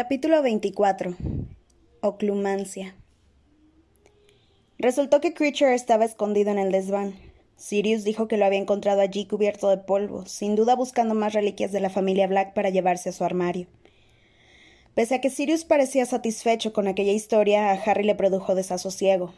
Capítulo 24. Oclumancia. Resultó que Creature estaba escondido en el desván. Sirius dijo que lo había encontrado allí cubierto de polvo, sin duda buscando más reliquias de la familia Black para llevarse a su armario. Pese a que Sirius parecía satisfecho con aquella historia, a Harry le produjo desasosiego.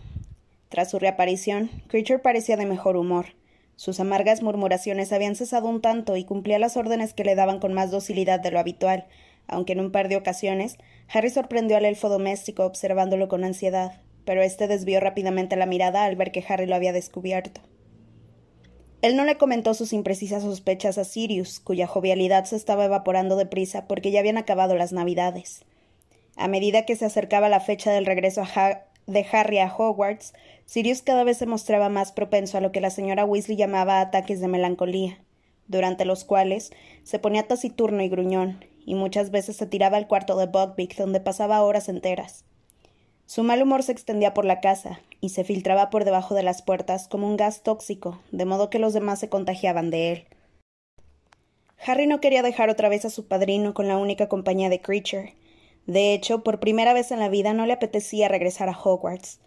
Tras su reaparición, Creature parecía de mejor humor. Sus amargas murmuraciones habían cesado un tanto y cumplía las órdenes que le daban con más docilidad de lo habitual, aunque en un par de ocasiones Harry sorprendió al elfo doméstico observándolo con ansiedad, pero éste desvió rápidamente la mirada al ver que Harry lo había descubierto. Él no le comentó sus imprecisas sospechas a Sirius, cuya jovialidad se estaba evaporando deprisa porque ya habían acabado las Navidades. A medida que se acercaba la fecha del regreso de Harry a Hogwarts, Sirius cada vez se mostraba más propenso a lo que la señora Weasley llamaba ataques de melancolía, durante los cuales se ponía taciturno y gruñón, y muchas veces se tiraba al cuarto de Buckbeak, donde pasaba horas enteras. Su mal humor se extendía por la casa y se filtraba por debajo de las puertas como un gas tóxico, de modo que los demás se contagiaban de él. Harry no quería dejar otra vez a su padrino con la única compañía de Creature. De hecho, por primera vez en la vida no le apetecía regresar a Hogwarts.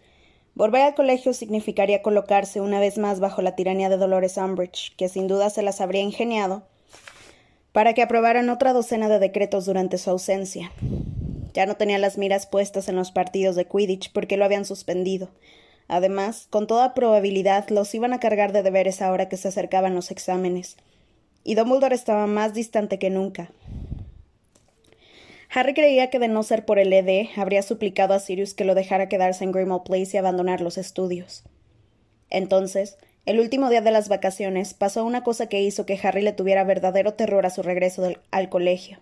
Volver al colegio significaría colocarse una vez más bajo la tiranía de Dolores Umbridge, que sin duda se las habría ingeniado para que aprobaran otra docena de decretos durante su ausencia. Ya no tenía las miras puestas en los partidos de Quidditch porque lo habían suspendido. Además, con toda probabilidad los iban a cargar de deberes ahora que se acercaban los exámenes. Y Dumbledore estaba más distante que nunca. Harry creía que de no ser por el ED, habría suplicado a Sirius que lo dejara quedarse en Grimmauld Place y abandonar los estudios. Entonces, el último día de las vacaciones pasó una cosa que hizo que Harry le tuviera verdadero terror a su regreso al colegio.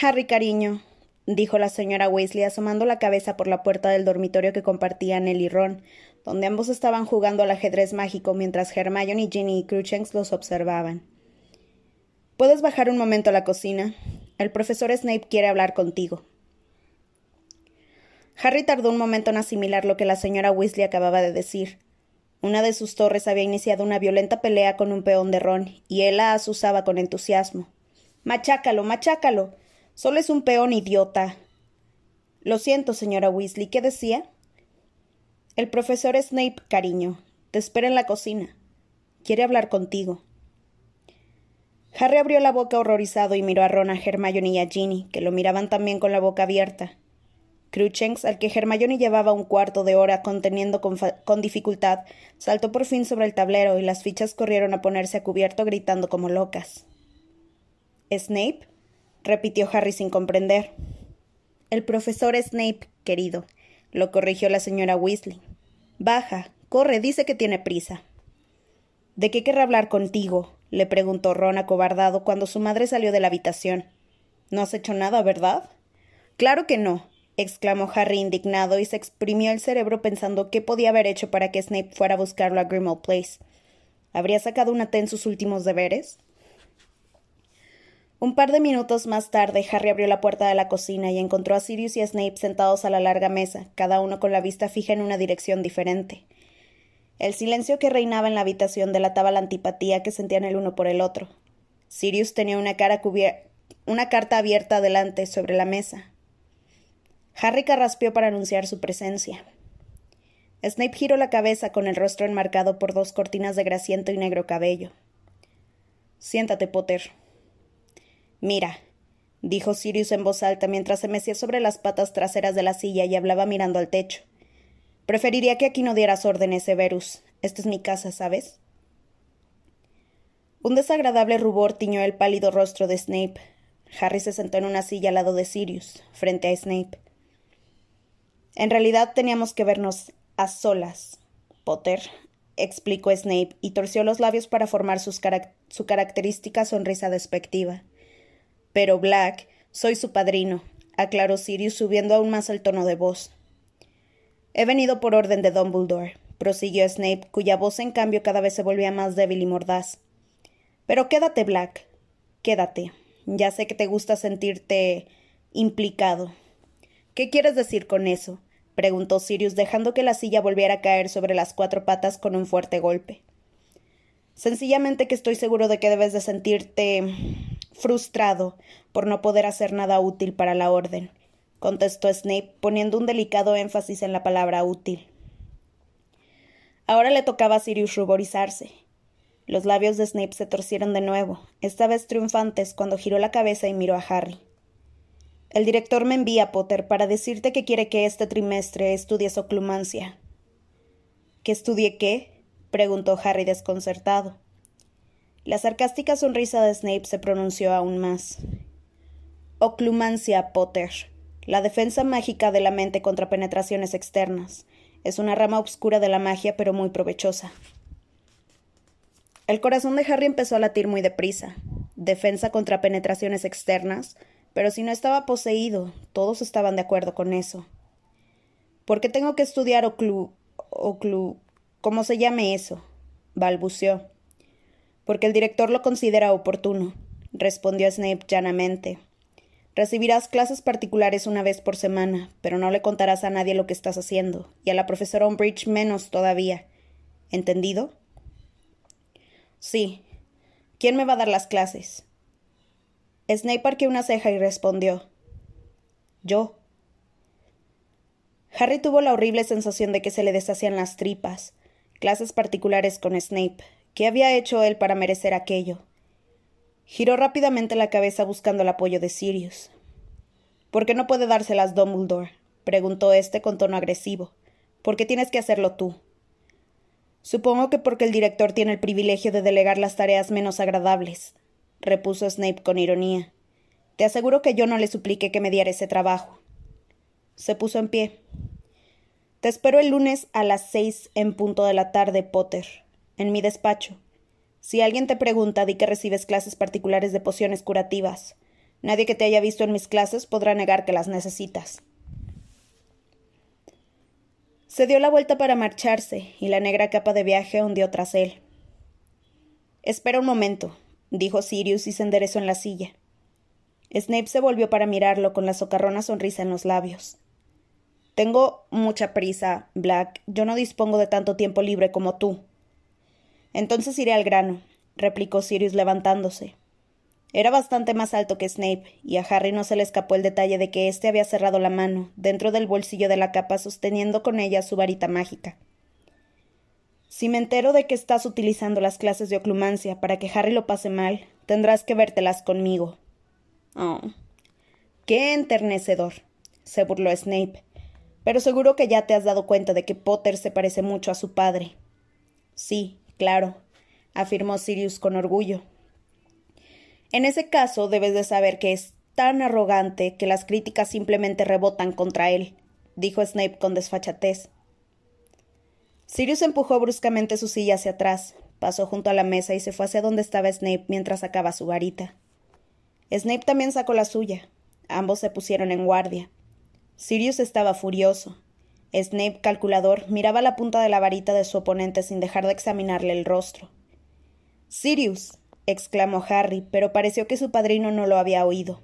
Harry, cariño, dijo la señora Weasley asomando la cabeza por la puerta del dormitorio que compartían él y Ron, donde ambos estaban jugando al ajedrez mágico mientras Hermione, Ginny y los observaban. ¿Puedes bajar un momento a la cocina? El profesor Snape quiere hablar contigo. Harry tardó un momento en asimilar lo que la señora Weasley acababa de decir. Una de sus torres había iniciado una violenta pelea con un peón de Ron, y él la asusaba con entusiasmo. Machácalo, machácalo. Solo es un peón idiota. Lo siento, señora Weasley. ¿Qué decía? El profesor Snape, cariño. Te espera en la cocina. Quiere hablar contigo. Harry abrió la boca horrorizado y miró a Ron, a Hermione y a Ginny, que lo miraban también con la boca abierta. Cruchens, al que Hermione llevaba un cuarto de hora conteniendo con, con, dificultad, saltó por fin sobre el tablero y las fichas corrieron a ponerse a cubierto gritando como locas. ¿Snape? repitió Harry sin comprender. El profesor Snape, querido, lo corrigió la señora Weasley. Baja, corre, dice que tiene prisa. ¿De qué querrá hablar contigo? le preguntó Ron acobardado cuando su madre salió de la habitación. No has hecho nada, ¿verdad? Claro que no, exclamó Harry indignado y se exprimió el cerebro pensando qué podía haber hecho para que Snape fuera a buscarlo a Grimmauld Place. ¿Habría sacado una T en sus últimos deberes? Un par de minutos más tarde, Harry abrió la puerta de la cocina y encontró a Sirius y a Snape sentados a la larga mesa, cada uno con la vista fija en una dirección diferente. El silencio que reinaba en la habitación delataba la antipatía que sentían el uno por el otro. Sirius tenía una, cara una carta abierta delante sobre la mesa, Harry carraspeó para anunciar su presencia. Snape giró la cabeza con el rostro enmarcado por dos cortinas de grasiento y negro cabello. Siéntate, Potter. Mira, dijo Sirius en voz alta mientras se mecía sobre las patas traseras de la silla y hablaba mirando al techo. Preferiría que aquí no dieras órdenes, Severus. Esta es mi casa, ¿sabes? Un desagradable rubor tiñó el pálido rostro de Snape. Harry se sentó en una silla al lado de Sirius, frente a Snape. En realidad teníamos que vernos a solas, Potter, explicó Snape, y torció los labios para formar su característica sonrisa despectiva. Pero Black, soy su padrino, aclaró Sirius subiendo aún más el tono de voz. He venido por orden de Dumbledore, prosiguió Snape, cuya voz en cambio cada vez se volvía más débil y mordaz. Pero quédate, Black. Quédate. Ya sé que te gusta sentirte implicado. ¿Qué quieres decir con eso? preguntó Sirius, dejando que la silla volviera a caer sobre las cuatro patas con un fuerte golpe. Sencillamente que estoy seguro de que debes de sentirte frustrado por no poder hacer nada útil para la orden, contestó Snape, poniendo un delicado énfasis en la palabra útil. Ahora le tocaba a Sirius ruborizarse. Los labios de Snape se torcieron de nuevo, esta vez triunfantes, cuando giró la cabeza y miró a Harry. El director me envía, Potter, para decirte que quiere que este trimestre estudies oclumancia. ¿Que estudie qué? preguntó Harry desconcertado. La sarcástica sonrisa de Snape se pronunció aún más. Oclumancia, Potter. La defensa mágica de la mente contra penetraciones externas. Es una rama oscura de la magia, pero muy provechosa. El corazón de Harry empezó a latir muy deprisa. Defensa contra penetraciones externas, pero si no estaba poseído, todos estaban de acuerdo con eso. ¿Por qué tengo que estudiar oclu. oclu. ¿cómo se llame eso? balbuceó. Porque el director lo considera oportuno, respondió Snape llanamente. Recibirás clases particulares una vez por semana, pero no le contarás a nadie lo que estás haciendo, y a la profesora Umbridge menos todavía. ¿Entendido? Sí. ¿Quién me va a dar las clases? Snape arqueó una ceja y respondió Yo. Harry tuvo la horrible sensación de que se le deshacían las tripas. Clases particulares con Snape. ¿Qué había hecho él para merecer aquello? Giró rápidamente la cabeza buscando el apoyo de Sirius. ¿Por qué no puede dárselas Dumbledore? preguntó éste con tono agresivo. ¿Por qué tienes que hacerlo tú? Supongo que porque el director tiene el privilegio de delegar las tareas menos agradables, repuso Snape con ironía. Te aseguro que yo no le supliqué que me diera ese trabajo. Se puso en pie. Te espero el lunes a las seis en punto de la tarde, Potter, en mi despacho. Si alguien te pregunta, di que recibes clases particulares de pociones curativas. Nadie que te haya visto en mis clases podrá negar que las necesitas. Se dio la vuelta para marcharse, y la negra capa de viaje hundió tras él. Espera un momento, dijo Sirius y se enderezó en la silla. Snape se volvió para mirarlo con la socarrona sonrisa en los labios. Tengo mucha prisa, Black. Yo no dispongo de tanto tiempo libre como tú. Entonces iré al grano, replicó Sirius levantándose. Era bastante más alto que Snape, y a Harry no se le escapó el detalle de que éste había cerrado la mano, dentro del bolsillo de la capa, sosteniendo con ella su varita mágica. Si me entero de que estás utilizando las clases de oclumancia para que Harry lo pase mal, tendrás que vértelas conmigo. Oh. Qué enternecedor. se burló Snape. Pero seguro que ya te has dado cuenta de que Potter se parece mucho a su padre. Sí, claro, afirmó Sirius con orgullo. En ese caso debes de saber que es tan arrogante que las críticas simplemente rebotan contra él, dijo Snape con desfachatez. Sirius empujó bruscamente su silla hacia atrás, pasó junto a la mesa y se fue hacia donde estaba Snape mientras sacaba su varita. Snape también sacó la suya. Ambos se pusieron en guardia. Sirius estaba furioso. Snape, calculador, miraba la punta de la varita de su oponente sin dejar de examinarle el rostro. Sirius, exclamó Harry, pero pareció que su padrino no lo había oído.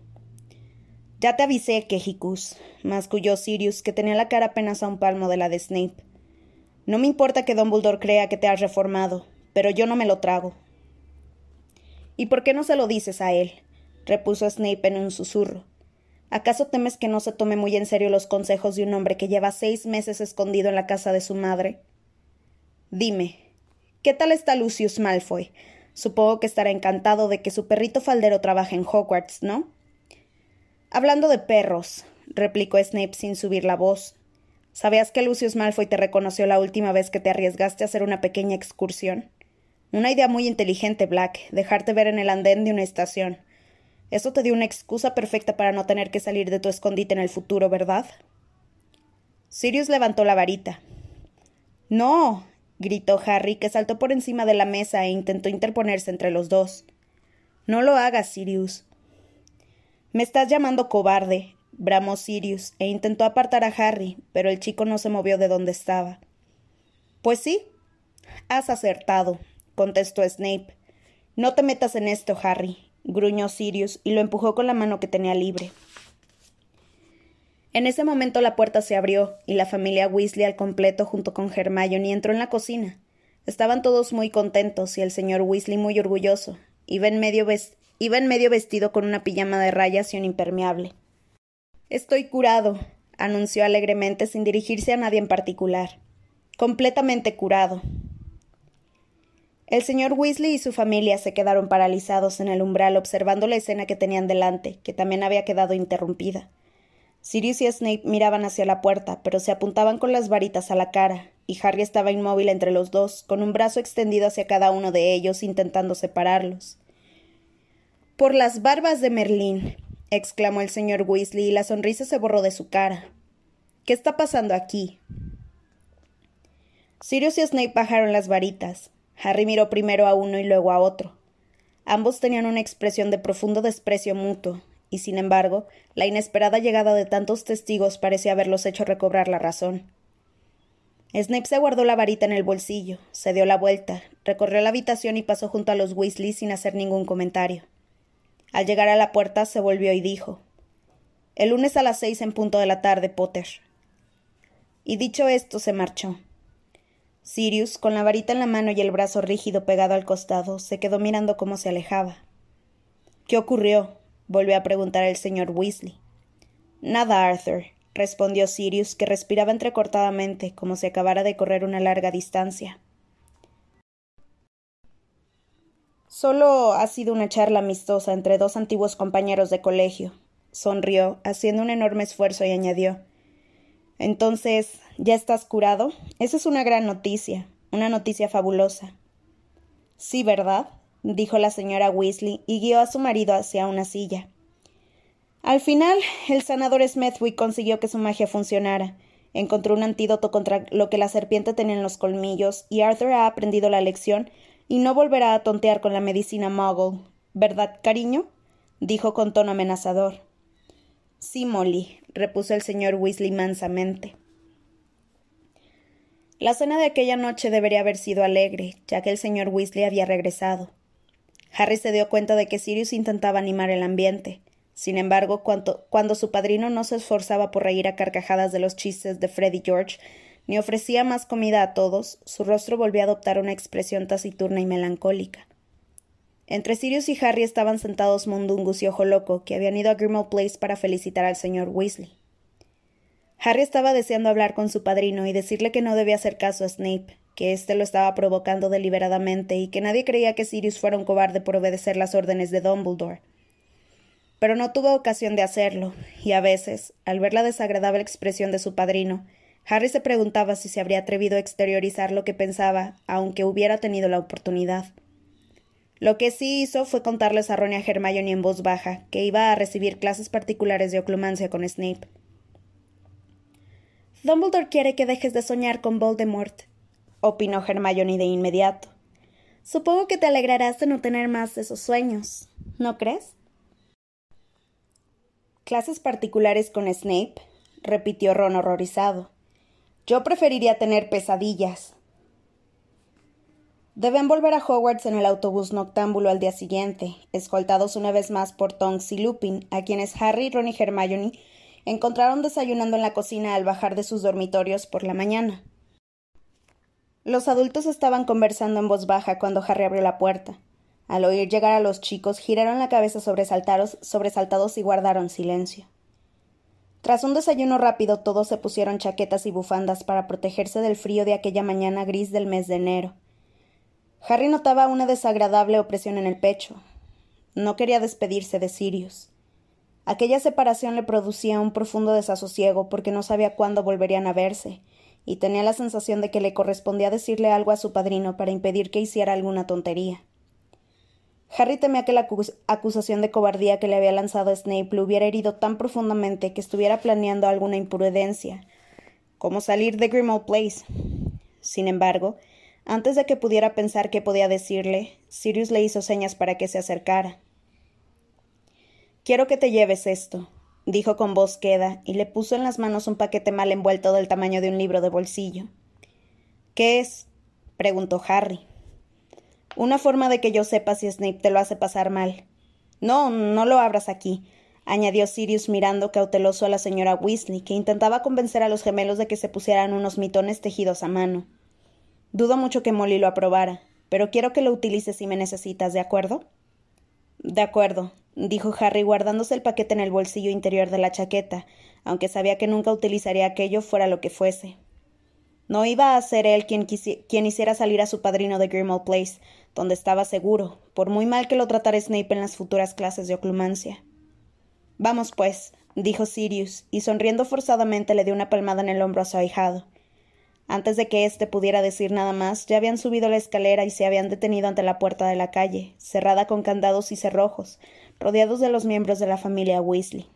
Ya te avisé, Quejicus, masculló Sirius, que tenía la cara apenas a un palmo de la de Snape. No me importa que Dumbledore crea que te has reformado, pero yo no me lo trago. ¿Y por qué no se lo dices a él? repuso Snape en un susurro. ¿Acaso temes que no se tome muy en serio los consejos de un hombre que lleva seis meses escondido en la casa de su madre? Dime, ¿qué tal está Lucius Malfoy? Supongo que estará encantado de que su perrito faldero trabaje en Hogwarts, ¿no? Hablando de perros, replicó Snape sin subir la voz, ¿Sabías que Lucius Malfoy te reconoció la última vez que te arriesgaste a hacer una pequeña excursión? Una idea muy inteligente, Black, dejarte ver en el andén de una estación. Eso te dio una excusa perfecta para no tener que salir de tu escondite en el futuro, ¿verdad? Sirius levantó la varita. No. gritó Harry, que saltó por encima de la mesa e intentó interponerse entre los dos. No lo hagas, Sirius. Me estás llamando cobarde, bramó Sirius, e intentó apartar a Harry, pero el chico no se movió de donde estaba. Pues sí, has acertado, contestó Snape. No te metas en esto, Harry, gruñó Sirius y lo empujó con la mano que tenía libre. En ese momento la puerta se abrió y la familia Weasley al completo junto con Hermione entró en la cocina. Estaban todos muy contentos y el señor Weasley muy orgulloso. Iba en medio, vestido con una pijama de rayas y un impermeable. Estoy curado, anunció alegremente sin dirigirse a nadie en particular. Completamente curado. El señor Weasley y su familia se quedaron paralizados en el umbral observando la escena que tenían delante, que también había quedado interrumpida. Sirius y Snape miraban hacia la puerta, pero se apuntaban con las varitas a la cara, y Harry estaba inmóvil entre los dos, con un brazo extendido hacia cada uno de ellos, intentando separarlos. Por las barbas de Merlín, exclamó el señor Weasley, y la sonrisa se borró de su cara. ¿Qué está pasando aquí? Sirius y Snape bajaron las varitas. Harry miró primero a uno y luego a otro. Ambos tenían una expresión de profundo desprecio mutuo, y sin embargo, la inesperada llegada de tantos testigos parecía haberlos hecho recobrar la razón. Snape se guardó la varita en el bolsillo, se dio la vuelta, recorrió la habitación y pasó junto a los Weasley sin hacer ningún comentario. Al llegar a la puerta se volvió y dijo El lunes a las seis en punto de la tarde, Potter. Y dicho esto se marchó. Sirius, con la varita en la mano y el brazo rígido pegado al costado, se quedó mirando cómo se alejaba. ¿Qué ocurrió? volvió a preguntar el señor Weasley. Nada, Arthur, respondió Sirius, que respiraba entrecortadamente, como si acabara de correr una larga distancia. Solo ha sido una charla amistosa entre dos antiguos compañeros de colegio. Sonrió, haciendo un enorme esfuerzo, y añadió Entonces, ¿ya estás curado? Esa es una gran noticia, una noticia fabulosa. Sí, ¿verdad? dijo la señora Weasley y guió a su marido hacia una silla. Al final, el sanador Smithwick consiguió que su magia funcionara. Encontró un antídoto contra lo que la serpiente tenía en los colmillos, y Arthur ha aprendido la lección y no volverá a tontear con la medicina Muggle. ¿Verdad, cariño? dijo con tono amenazador. Sí, Molly, repuso el señor Weasley mansamente. La cena de aquella noche debería haber sido alegre, ya que el señor Weasley había regresado. Harry se dio cuenta de que Sirius intentaba animar el ambiente. Sin embargo, cuando, cuando su padrino no se esforzaba por reír a carcajadas de los chistes de Fred y George, ni ofrecía más comida a todos, su rostro volvió a adoptar una expresión taciturna y melancólica. Entre Sirius y Harry estaban sentados Mundungus y Ojo Loco, que habían ido a Grimmauld Place para felicitar al señor Weasley. Harry estaba deseando hablar con su padrino y decirle que no debía hacer caso a Snape, que éste lo estaba provocando deliberadamente y que nadie creía que Sirius fuera un cobarde por obedecer las órdenes de Dumbledore. Pero no tuvo ocasión de hacerlo, y a veces, al ver la desagradable expresión de su padrino, Harry se preguntaba si se habría atrevido a exteriorizar lo que pensaba, aunque hubiera tenido la oportunidad. Lo que sí hizo fue contarles a Ron y a Hermione en voz baja que iba a recibir clases particulares de oclumancia con Snape. Dumbledore quiere que dejes de soñar con Voldemort, opinó Hermione de inmediato. Supongo que te alegrarás de no tener más esos sueños, ¿no crees? ¿Clases particulares con Snape? repitió Ron horrorizado. Yo preferiría tener pesadillas. Deben volver a Hogwarts en el autobús noctámbulo al día siguiente, escoltados una vez más por Tonks y Lupin, a quienes Harry, Ron y Hermione encontraron desayunando en la cocina al bajar de sus dormitorios por la mañana. Los adultos estaban conversando en voz baja cuando Harry abrió la puerta. Al oír llegar a los chicos, giraron la cabeza sobresaltados, sobresaltados y guardaron silencio. Tras un desayuno rápido, todos se pusieron chaquetas y bufandas para protegerse del frío de aquella mañana gris del mes de enero. Harry notaba una desagradable opresión en el pecho. No quería despedirse de Sirius. Aquella separación le producía un profundo desasosiego porque no sabía cuándo volverían a verse, y tenía la sensación de que le correspondía decirle algo a su padrino para impedir que hiciera alguna tontería. Harry temía que la acusación de cobardía que le había lanzado Snape le hubiera herido tan profundamente que estuviera planeando alguna imprudencia, como salir de Grimmauld Place. Sin embargo, antes de que pudiera pensar qué podía decirle, Sirius le hizo señas para que se acercara. Quiero que te lleves esto, dijo con voz queda, y le puso en las manos un paquete mal envuelto del tamaño de un libro de bolsillo. ¿Qué es? preguntó Harry. Una forma de que yo sepa si Snape te lo hace pasar mal. No, no lo abras aquí, añadió Sirius mirando cauteloso a la señora Weasley, que intentaba convencer a los gemelos de que se pusieran unos mitones tejidos a mano. Dudo mucho que Molly lo aprobara, pero quiero que lo utilices si me necesitas, ¿de acuerdo? De acuerdo, dijo Harry guardándose el paquete en el bolsillo interior de la chaqueta, aunque sabía que nunca utilizaría aquello fuera lo que fuese. No iba a ser él quien, quien hiciera salir a su padrino de Grimmauld Place, donde estaba seguro, por muy mal que lo tratara Snape en las futuras clases de oclumancia. Vamos, pues, dijo Sirius, y sonriendo forzadamente le dio una palmada en el hombro a su ahijado. Antes de que éste pudiera decir nada más, ya habían subido la escalera y se habían detenido ante la puerta de la calle, cerrada con candados y cerrojos, rodeados de los miembros de la familia Weasley.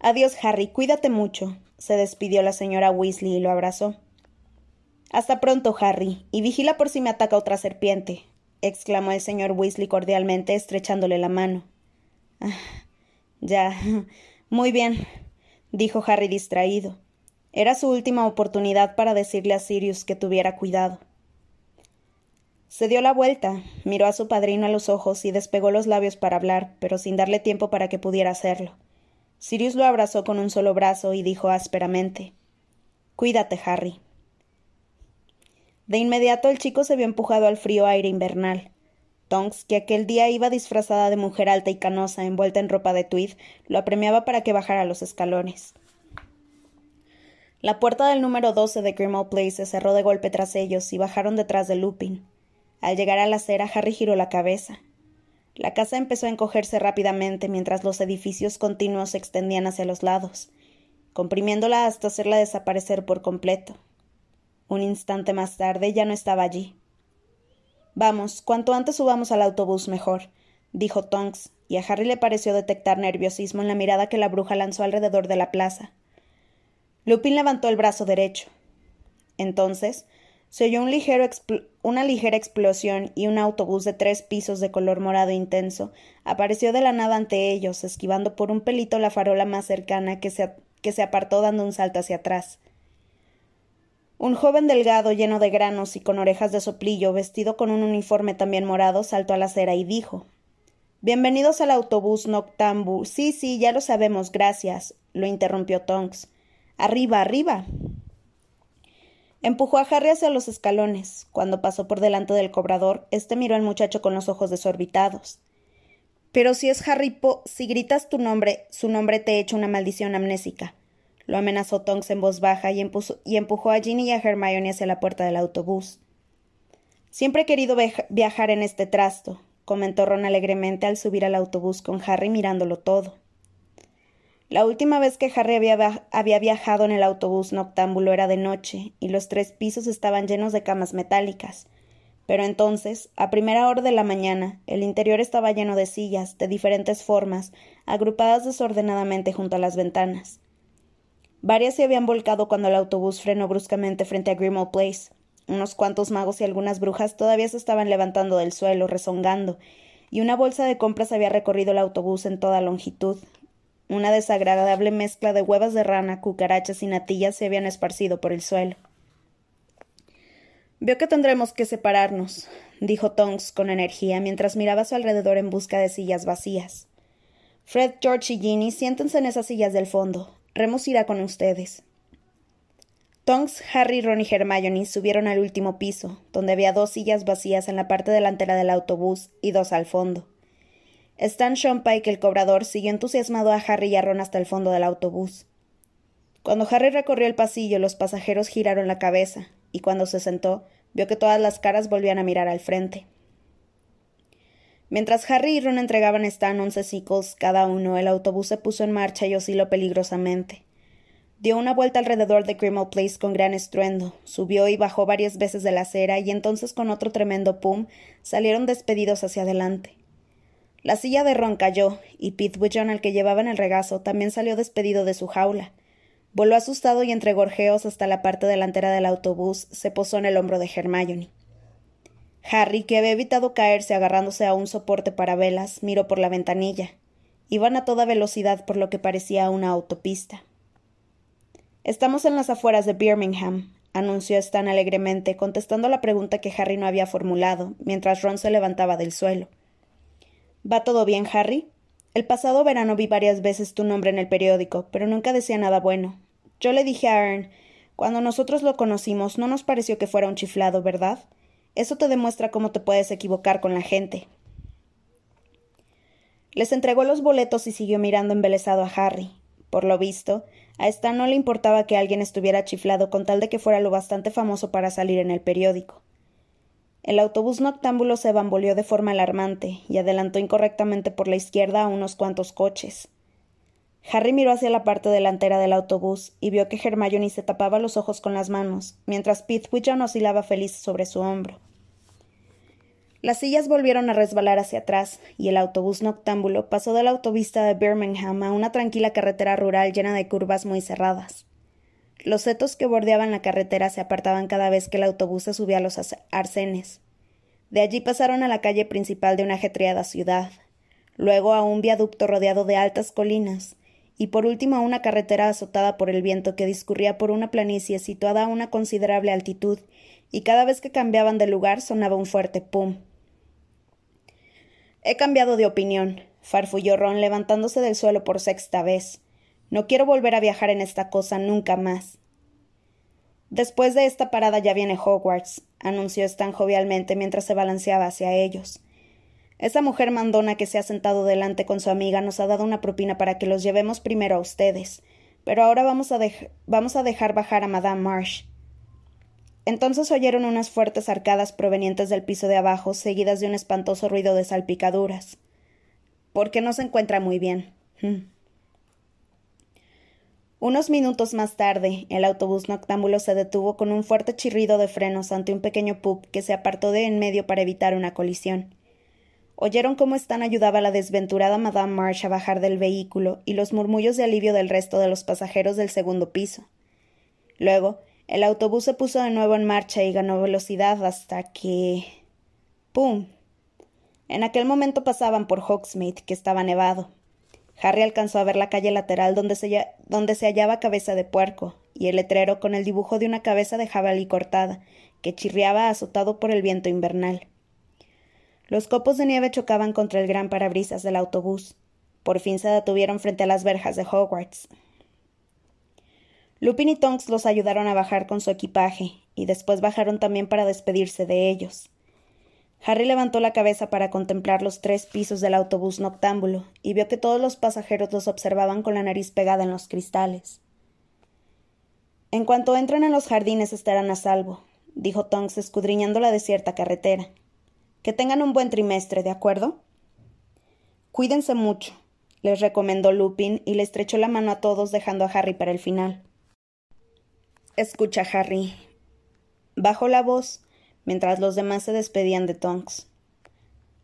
Adiós, Harry, cuídate mucho, se despidió la señora Weasley y lo abrazó. Hasta pronto, Harry, y vigila por si me ataca otra serpiente, exclamó el señor Weasley cordialmente, estrechándole la mano. Ah, ya. Muy bien, dijo Harry distraído. Era su última oportunidad para decirle a Sirius que tuviera cuidado. Se dio la vuelta, miró a su padrino a los ojos y despegó los labios para hablar, pero sin darle tiempo para que pudiera hacerlo. Sirius lo abrazó con un solo brazo y dijo ásperamente Cuídate, Harry. De inmediato el chico se vio empujado al frío aire invernal. Tonks, que aquel día iba disfrazada de mujer alta y canosa, envuelta en ropa de tweed, lo apremiaba para que bajara los escalones. La puerta del número 12 de Grimmauld Place se cerró de golpe tras ellos y bajaron detrás de Lupin. Al llegar a la acera, Harry giró la cabeza. La casa empezó a encogerse rápidamente mientras los edificios continuos se extendían hacia los lados, comprimiéndola hasta hacerla desaparecer por completo. Un instante más tarde ya no estaba allí. Vamos, cuanto antes subamos al autobús mejor, dijo Tonks, y a Harry le pareció detectar nerviosismo en la mirada que la bruja lanzó alrededor de la plaza. Lupin levantó el brazo derecho. Entonces se oyó un ligero una ligera explosión y un autobús de tres pisos de color morado intenso apareció de la nada ante ellos, esquivando por un pelito la farola más cercana que se, que se apartó dando un salto hacia atrás. Un joven delgado, lleno de granos y con orejas de soplillo, vestido con un uniforme también morado, saltó a la acera y dijo Bienvenidos al autobús Noctambu. Sí, sí, ya lo sabemos, gracias, lo interrumpió Tonks. Arriba, arriba. Empujó a Harry hacia los escalones. Cuando pasó por delante del cobrador, este miró al muchacho con los ojos desorbitados. Pero si es Harry Po, si gritas tu nombre, su nombre te echa una maldición amnésica. Lo amenazó Tonks en voz baja y, empujó a Ginny y a Hermione hacia la puerta del autobús. Siempre he querido viajar en este trasto, comentó Ron alegremente al subir al autobús con Harry mirándolo todo. La última vez que Harry había, viajado en el autobús noctámbulo era de noche, y los tres pisos estaban llenos de camas metálicas. Pero entonces, a primera hora de la mañana, el interior estaba lleno de sillas, de diferentes formas, agrupadas desordenadamente junto a las ventanas. Varias se habían volcado cuando el autobús frenó bruscamente frente a Grimmauld Place. Unos cuantos magos y algunas brujas todavía se estaban levantando del suelo, rezongando, y una bolsa de compras había recorrido el autobús en toda longitud, una desagradable mezcla de huevas de rana, cucarachas y natillas se habían esparcido por el suelo. Veo que tendremos que separarnos, dijo Tonks con energía mientras miraba a su alrededor en busca de sillas vacías. Fred, George y Ginny, siéntense en esas sillas del fondo. Remus irá con ustedes. Tonks, Harry, Ron y Hermione subieron al último piso, donde había dos sillas vacías en la parte delantera del autobús y dos al fondo. Stan Shonpike, el cobrador, siguió entusiasmado a Harry y a Ron hasta el fondo del autobús. Cuando Harry recorrió el pasillo, los pasajeros giraron la cabeza, y cuando se sentó, vio que todas las caras volvían a mirar al frente. Mientras Harry y Ron entregaban Stan once sicles cada uno, el autobús se puso en marcha y osciló peligrosamente. Dio una vuelta alrededor de Grimmauld Place con gran estruendo, subió y bajó varias veces de la acera y entonces con otro tremendo pum salieron despedidos hacia adelante. La silla de Ron cayó, y Pete Widgeon, al que llevaba en el regazo, también salió despedido de su jaula. Voló asustado y entre gorjeos hasta la parte delantera del autobús, se posó en el hombro de Hermione. Harry, que había evitado caerse agarrándose a un soporte para velas, miró por la ventanilla. Iban a toda velocidad por lo que parecía una autopista. Estamos en las afueras de Birmingham, anunció Stan alegremente, contestando la pregunta que Harry no había formulado, mientras Ron se levantaba del suelo. ¿Va todo bien, Harry? El pasado verano vi varias veces tu nombre en el periódico, pero nunca decía nada bueno. Yo le dije a Ern, cuando nosotros lo conocimos no nos pareció que fuera un chiflado, ¿verdad? Eso te demuestra cómo te puedes equivocar con la gente. Les entregó los boletos y siguió mirando embelesado a Harry. Por lo visto, a Stan no le importaba que alguien estuviera chiflado con tal de que fuera lo bastante famoso para salir en el periódico. El autobús noctámbulo se bamboleó de forma alarmante y adelantó incorrectamente por la izquierda a unos cuantos coches. Harry miró hacia la parte delantera del autobús y vio que Hermione se tapaba los ojos con las manos, mientras Pithwichan oscilaba feliz sobre su hombro. Las sillas volvieron a resbalar hacia atrás, y el autobús noctámbulo pasó de la autovista de Birmingham a una tranquila carretera rural llena de curvas muy cerradas. Los setos que bordeaban la carretera se apartaban cada vez que el autobús se subía a los arcenes. De allí pasaron a la calle principal de una ajetreada ciudad, luego a un viaducto rodeado de altas colinas, y por último una carretera azotada por el viento que discurría por una planicie situada a una considerable altitud, y cada vez que cambiaban de lugar sonaba un fuerte pum. He cambiado de opinión, farfulló Ron levantándose del suelo por sexta vez. No quiero volver a viajar en esta cosa nunca más. Después de esta parada ya viene Hogwarts, anunció Stan jovialmente mientras se balanceaba hacia ellos. Esa mujer mandona que se ha sentado delante con su amiga nos ha dado una propina para que los llevemos primero a ustedes, pero ahora vamos a, vamos a dejar bajar a Madame Marsh. Entonces oyeron unas fuertes arcadas provenientes del piso de abajo, seguidas de un espantoso ruido de salpicaduras. Porque no se encuentra muy bien. Hmm. Unos minutos más tarde, el autobús noctámbulo se detuvo con un fuerte chirrido de frenos ante un pequeño pub que se apartó de en medio para evitar una colisión. Oyeron cómo Stan ayudaba a la desventurada Madame Marsh a bajar del vehículo y los murmullos de alivio del resto de los pasajeros del segundo piso. Luego, el autobús se puso de nuevo en marcha y ganó velocidad hasta que. ¡Pum! En aquel momento pasaban por Hogsmeade, que estaba nevado. Harry alcanzó a ver la calle lateral donde se, donde se hallaba Cabeza de Puerco, y el letrero con el dibujo de una cabeza de jabalí cortada, que chirriaba azotado por el viento invernal. Los copos de nieve chocaban contra el gran parabrisas del autobús. Por fin se detuvieron frente a las verjas de Hogwarts. Lupin y Tonks los ayudaron a bajar con su equipaje, y después bajaron también para despedirse de ellos. Harry levantó la cabeza para contemplar los tres pisos del autobús noctámbulo, y vio que todos los pasajeros los observaban con la nariz pegada en los cristales. En cuanto entren en los jardines estarán a salvo, dijo Tonks escudriñando la desierta carretera. Que tengan un buen trimestre, ¿de acuerdo? Cuídense mucho, les recomendó Lupin y le estrechó la mano a todos dejando a Harry para el final. Escucha, Harry. Bajó la voz mientras los demás se despedían de Tonks.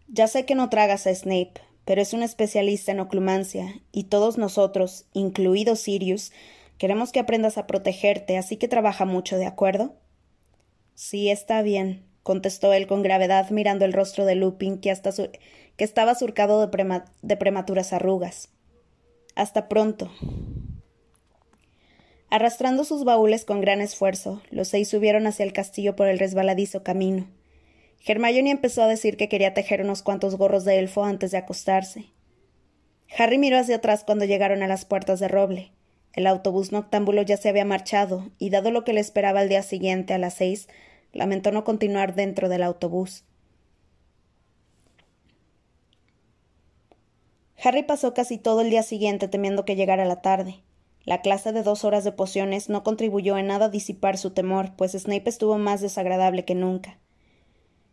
Ya sé que no tragas a Snape, pero es un especialista en oclumancia, y todos nosotros, incluido Sirius, queremos que aprendas a protegerte, así que trabaja mucho, ¿de acuerdo? Sí, está bien, contestó él con gravedad, mirando el rostro de Lupin, que, hasta que estaba surcado de, de prematuras arrugas. Hasta pronto. Arrastrando sus baúles con gran esfuerzo, los seis subieron hacia el castillo por el resbaladizo camino. Hermione empezó a decir que quería tejer unos cuantos gorros de elfo antes de acostarse. Harry miró hacia atrás cuando llegaron a las puertas de roble. El autobús noctámbulo ya se había marchado, y dado lo que le esperaba al día siguiente a las seis, lamentó no continuar dentro del autobús. Harry pasó casi todo el día siguiente temiendo que llegara la tarde. La clase de dos horas de pociones no contribuyó en nada a disipar su temor, pues Snape estuvo más desagradable que nunca.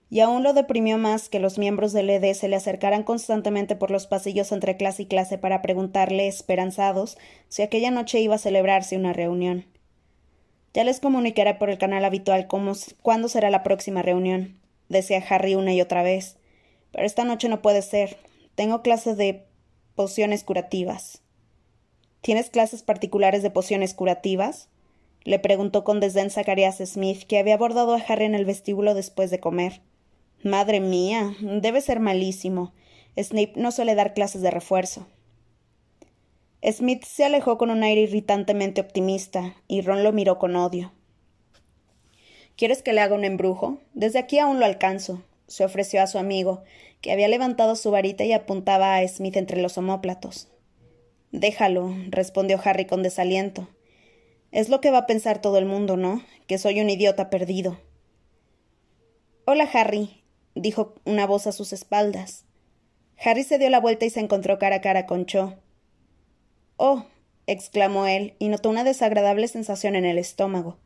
Y aún lo deprimió más que los miembros del ED se le acercaran constantemente por los pasillos entre clase y clase para preguntarle, esperanzados, si aquella noche iba a celebrarse una reunión. Ya les comunicaré por el canal habitual cómo, cuándo será la próxima reunión, decía Harry una y otra vez. Pero esta noche no puede ser. Tengo clase de pociones curativas. ¿Tienes clases particulares de pociones curativas? le preguntó con desdén Zacharias Smith, que había abordado a Harry en el vestíbulo después de comer. Madre mía, debe ser malísimo. Snape no suele dar clases de refuerzo. Smith se alejó con un aire irritantemente optimista, y Ron lo miró con odio. ¿Quieres que le haga un embrujo? Desde aquí aún lo alcanzo, se ofreció a su amigo, que había levantado su varita y apuntaba a Smith entre los omóplatos. Déjalo, respondió Harry con desaliento. Es lo que va a pensar todo el mundo, ¿no? Que soy un idiota perdido. Hola, Harry, dijo una voz a sus espaldas. Harry se dio la vuelta y se encontró cara a cara con Cho. Oh, exclamó él, y notó una desagradable sensación en el estómago.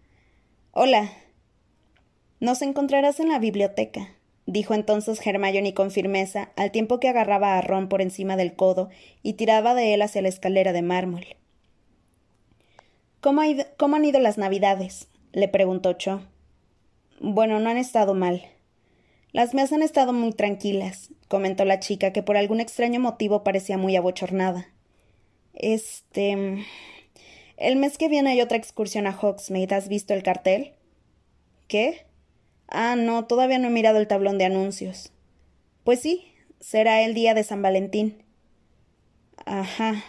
Hola. Nos encontrarás en la biblioteca, dijo entonces Hermione con firmeza, al tiempo que agarraba a Ron por encima del codo y tiraba de él hacia la escalera de mármol. ¿Cómo, ¿Cómo, han ido las navidades? le preguntó Cho. Bueno, no han estado mal. Las mías han estado muy tranquilas, comentó la chica, que por algún extraño motivo parecía muy abochornada. Este. El mes que viene hay otra excursión a Hogsmeade. ¿Has visto el cartel? ¿Qué? Ah, no, todavía no he mirado el tablón de anuncios. Pues sí, será el día de San Valentín. Ajá,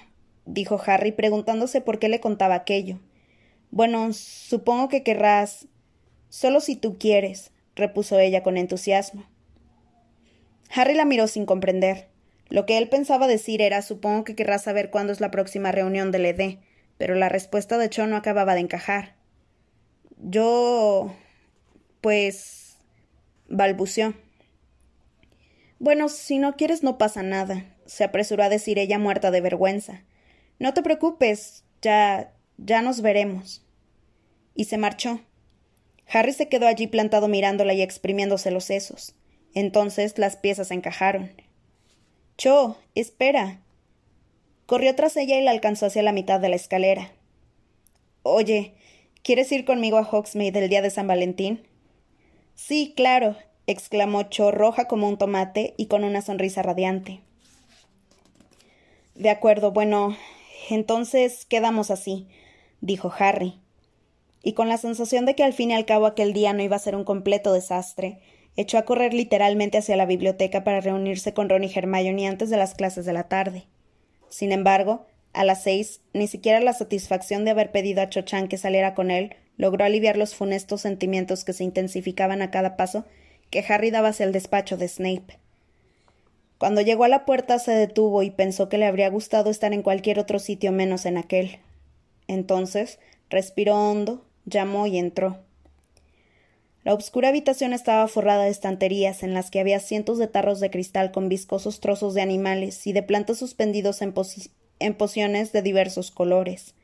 dijo Harry, preguntándose por qué le contaba aquello. Bueno, supongo que querrás. Solo si tú quieres, repuso ella con entusiasmo. Harry la miró sin comprender. Lo que él pensaba decir era supongo que querrás saber cuándo es la próxima reunión del ED, pero la respuesta de Cho no acababa de encajar. Yo. pues. balbuceó. Bueno, si no quieres no pasa nada, se apresuró a decir ella muerta de vergüenza. No te preocupes, ya. ya nos veremos. Y se marchó. Harry se quedó allí plantado mirándola y exprimiéndose los sesos. Entonces las piezas encajaron. Cho, espera. Corrió tras ella y la alcanzó hacia la mitad de la escalera. Oye, ¿quieres ir conmigo a Hogsmeade el día de San Valentín? Sí, claro, exclamó Cho, roja como un tomate y con una sonrisa radiante. De acuerdo, bueno, entonces quedamos así, dijo Harry y con la sensación de que al fin y al cabo aquel día no iba a ser un completo desastre, echó a correr literalmente hacia la biblioteca para reunirse con Ron y Hermione antes de las clases de la tarde. Sin embargo, a las seis, ni siquiera la satisfacción de haber pedido a Cho Chang que saliera con él logró aliviar los funestos sentimientos que se intensificaban a cada paso que Harry daba hacia el despacho de Snape. Cuando llegó a la puerta se detuvo y pensó que le habría gustado estar en cualquier otro sitio menos en aquel. Entonces respiró hondo, llamó y entró. La obscura habitación estaba forrada de estanterías en las que había cientos de tarros de cristal con viscosos trozos de animales y de plantas suspendidos en, en pociones de diversos colores.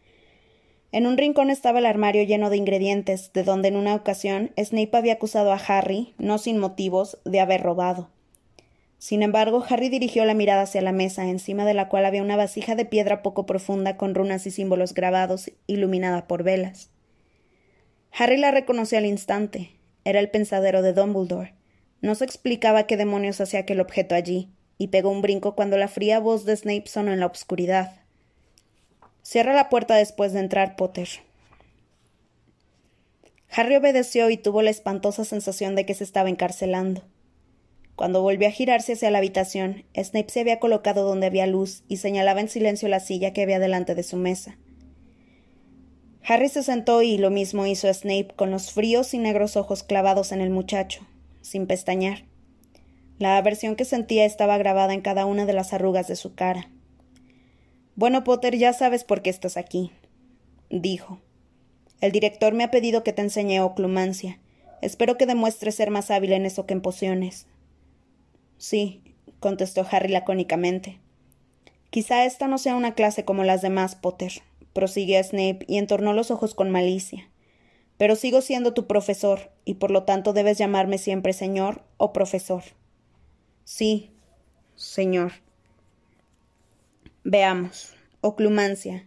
En un rincón estaba el armario lleno de ingredientes, de donde en una ocasión Snape había acusado a Harry, no sin motivos, de haber robado. Sin embargo, Harry dirigió la mirada hacia la mesa, encima de la cual había una vasija de piedra poco profunda con runas y símbolos grabados, iluminada por velas. Harry la reconoció al instante. Era el pensadero de Dumbledore. No se explicaba qué demonios hacía aquel objeto allí, y pegó un brinco cuando la fría voz de Snape sonó en la oscuridad. Cierra la puerta después de entrar, Potter. Harry obedeció y tuvo la espantosa sensación de que se estaba encarcelando. Cuando volvió a girarse hacia la habitación, Snape se había colocado donde había luz y señalaba en silencio la silla que había delante de su mesa. Harry se sentó y lo mismo hizo Snape con los fríos y negros ojos clavados en el muchacho, sin pestañear. La aversión que sentía estaba grabada en cada una de las arrugas de su cara. Bueno, Potter, ya sabes por qué estás aquí, dijo. El director me ha pedido que te enseñe oclumancia. Espero que demuestres ser más hábil en eso que en pociones. Sí, contestó Harry lacónicamente. Quizá esta no sea una clase como las demás, Potter, prosiguió Snape y entornó los ojos con malicia. Pero sigo siendo tu profesor, y por lo tanto debes llamarme siempre señor o profesor. Sí, señor. Veamos. Oclumancia.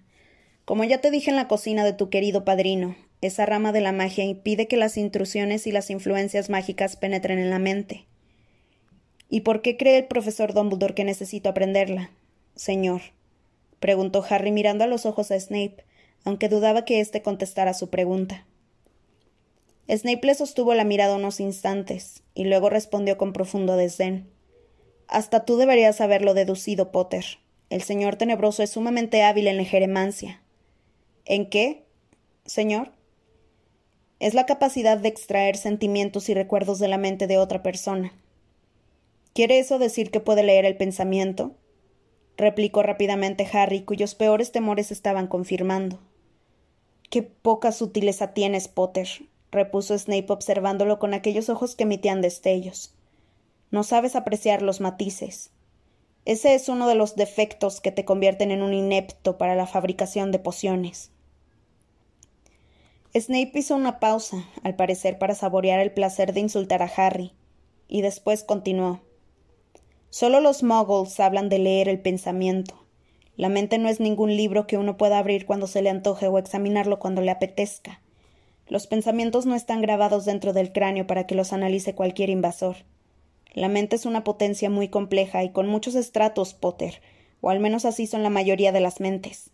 Como ya te dije en la cocina de tu querido padrino, esa rama de la magia impide que las intrusiones y las influencias mágicas penetren en la mente. ¿Y por qué cree el profesor Dumbledore que necesito aprenderla? Señor, preguntó Harry mirando a los ojos a Snape, aunque dudaba que éste contestara su pregunta. Snape le sostuvo la mirada unos instantes, y luego respondió con profundo desdén. Hasta tú deberías haberlo deducido, Potter. El señor tenebroso es sumamente hábil en la jeremancia. ¿En qué, señor? Es la capacidad de extraer sentimientos y recuerdos de la mente de otra persona. ¿Quiere eso decir que puede leer el pensamiento? Replicó rápidamente Harry, cuyos peores temores estaban confirmando. Qué poca sutileza tienes, Potter, repuso Snape observándolo con aquellos ojos que emitían destellos. No sabes apreciar los matices. Ese es uno de los defectos que te convierten en un inepto para la fabricación de pociones. Snape hizo una pausa, al parecer para saborear el placer de insultar a Harry, y después continuó. Solo los muggles hablan de leer el pensamiento. La mente no es ningún libro que uno pueda abrir cuando se le antoje o examinarlo cuando le apetezca. Los pensamientos no están grabados dentro del cráneo para que los analice cualquier invasor. La mente es una potencia muy compleja y con muchos estratos, Potter, o al menos así son la mayoría de las mentes.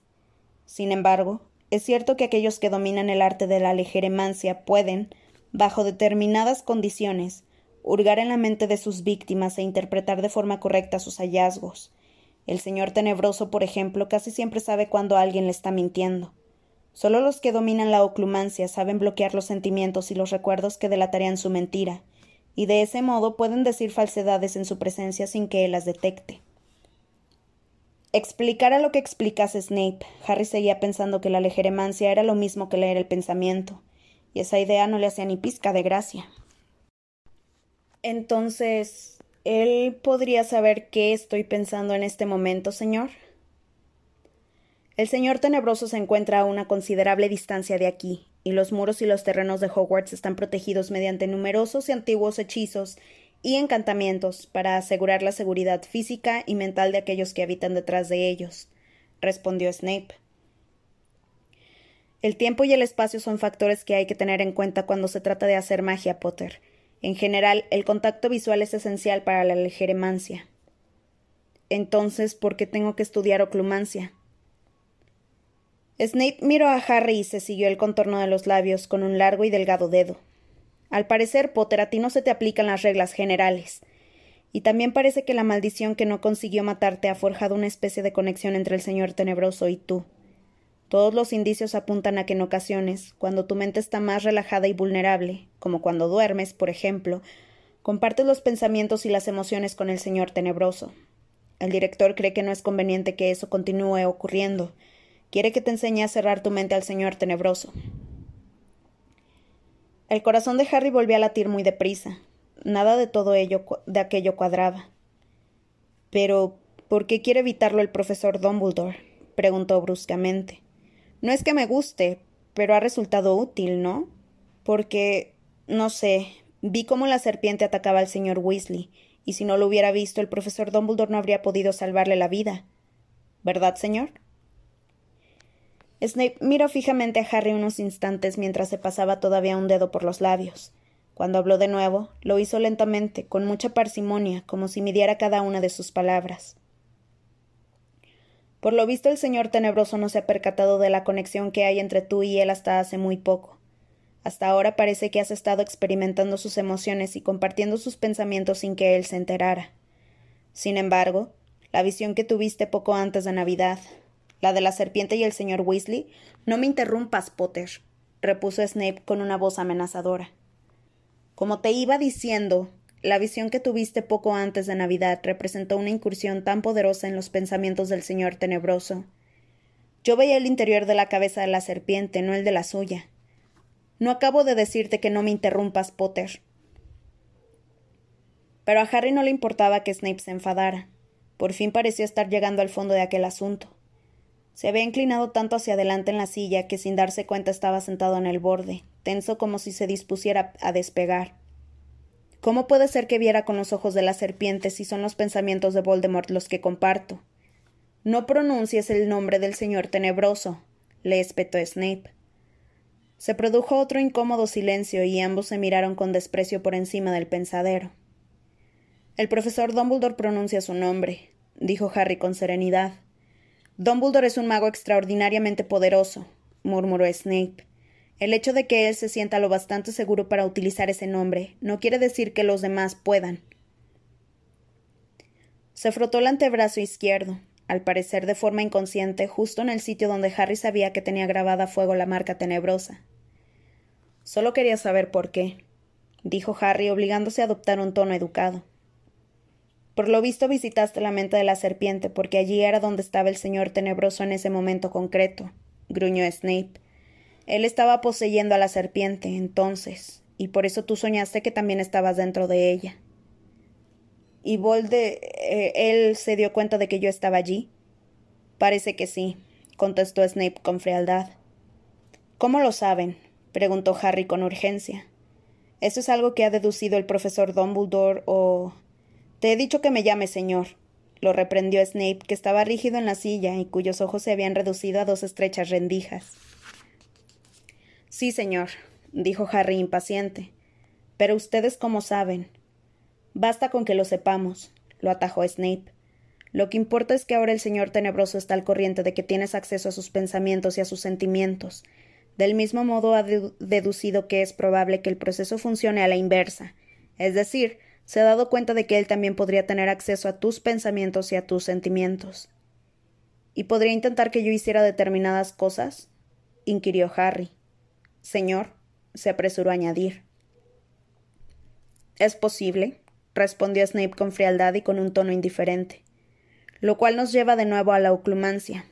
Sin embargo, es cierto que aquellos que dominan el arte de la legeremancia pueden, bajo determinadas condiciones, hurgar en la mente de sus víctimas e interpretar de forma correcta sus hallazgos. El señor tenebroso, por ejemplo, casi siempre sabe cuando alguien le está mintiendo. Solo los que dominan la oclumancia saben bloquear los sentimientos y los recuerdos que delatarían su mentira, y de ese modo pueden decir falsedades en su presencia sin que él las detecte. Explicara lo que explicase Snape, Harry seguía pensando que la legeremancia era lo mismo que leer el pensamiento, y esa idea no le hacía ni pizca de gracia. Entonces, ¿él podría saber qué estoy pensando en este momento, señor? El señor tenebroso se encuentra a una considerable distancia de aquí, y los muros y los terrenos de Hogwarts están protegidos mediante numerosos y antiguos hechizos y encantamientos para asegurar la seguridad física y mental de aquellos que habitan detrás de ellos, respondió Snape. El tiempo y el espacio son factores que hay que tener en cuenta cuando se trata de hacer magia, Potter. En general, el contacto visual es esencial para la legeremancia. Entonces, ¿por qué tengo que estudiar oclumancia? Snape miró a Harry y se siguió el contorno de los labios con un largo y delgado dedo. Al parecer, Potter, a ti no se te aplican las reglas generales. Y también parece que la maldición que no consiguió matarte ha forjado una especie de conexión entre el señor tenebroso y tú. Todos los indicios apuntan a que en ocasiones, cuando tu mente está más relajada y vulnerable, como cuando duermes, por ejemplo, compartes los pensamientos y las emociones con el señor tenebroso. El director cree que no es conveniente que eso continúe ocurriendo, Quiere que te enseñe a cerrar tu mente al Señor tenebroso. El corazón de Harry volvió a latir muy deprisa. Nada de todo ello de aquello cuadraba. Pero, ¿por qué quiere evitarlo el profesor Dumbledore? preguntó bruscamente. No es que me guste, pero ha resultado útil, ¿no? Porque, no sé, vi cómo la serpiente atacaba al señor Weasley, y si no lo hubiera visto, el profesor Dumbledore no habría podido salvarle la vida. ¿Verdad, señor? Snape miró fijamente a Harry unos instantes mientras se pasaba todavía un dedo por los labios. Cuando habló de nuevo, lo hizo lentamente, con mucha parsimonia, como si midiera cada una de sus palabras. Por lo visto el señor tenebroso no se ha percatado de la conexión que hay entre tú y él hasta hace muy poco. Hasta ahora parece que has estado experimentando sus emociones y compartiendo sus pensamientos sin que él se enterara. Sin embargo, la visión que tuviste poco antes de Navidad, la de la serpiente y el señor Weasley. No me interrumpas, Potter, repuso Snape con una voz amenazadora. Como te iba diciendo, la visión que tuviste poco antes de Navidad representó una incursión tan poderosa en los pensamientos del señor tenebroso. Yo veía el interior de la cabeza de la serpiente, no el de la suya. No acabo de decirte que no me interrumpas, Potter. Pero a Harry no le importaba que Snape se enfadara. Por fin pareció estar llegando al fondo de aquel asunto. Se había inclinado tanto hacia adelante en la silla que sin darse cuenta estaba sentado en el borde, tenso como si se dispusiera a despegar. ¿Cómo puede ser que viera con los ojos de la serpiente si son los pensamientos de Voldemort los que comparto? No pronuncies el nombre del señor tenebroso, le espetó Snape. Se produjo otro incómodo silencio y ambos se miraron con desprecio por encima del pensadero. El profesor Dumbledore pronuncia su nombre, dijo Harry con serenidad. Dumbledore es un mago extraordinariamente poderoso, murmuró Snape. El hecho de que él se sienta lo bastante seguro para utilizar ese nombre no quiere decir que los demás puedan. Se frotó el antebrazo izquierdo, al parecer de forma inconsciente, justo en el sitio donde Harry sabía que tenía grabada a fuego la marca tenebrosa. Solo quería saber por qué, dijo Harry, obligándose a adoptar un tono educado. Por lo visto visitaste la mente de la serpiente, porque allí era donde estaba el señor tenebroso en ese momento concreto, gruñó Snape. Él estaba poseyendo a la serpiente, entonces, y por eso tú soñaste que también estabas dentro de ella. Y Volde. eh, él se dio cuenta de que yo estaba allí. Parece que sí, contestó Snape con frialdad. ¿Cómo lo saben? preguntó Harry con urgencia. ¿Eso es algo que ha deducido el profesor Dumbledore o. Te he dicho que me llame señor, lo reprendió Snape, que estaba rígido en la silla y cuyos ojos se habían reducido a dos estrechas rendijas. Sí, señor, dijo Harry impaciente. Pero ustedes cómo saben. Basta con que lo sepamos, lo atajó Snape. Lo que importa es que ahora el señor tenebroso está al corriente de que tienes acceso a sus pensamientos y a sus sentimientos. Del mismo modo ha deducido que es probable que el proceso funcione a la inversa. Es decir, se ha dado cuenta de que él también podría tener acceso a tus pensamientos y a tus sentimientos. ¿Y podría intentar que yo hiciera determinadas cosas? inquirió Harry. Señor, se apresuró a añadir. Es posible, respondió Snape con frialdad y con un tono indiferente, lo cual nos lleva de nuevo a la oclumancia.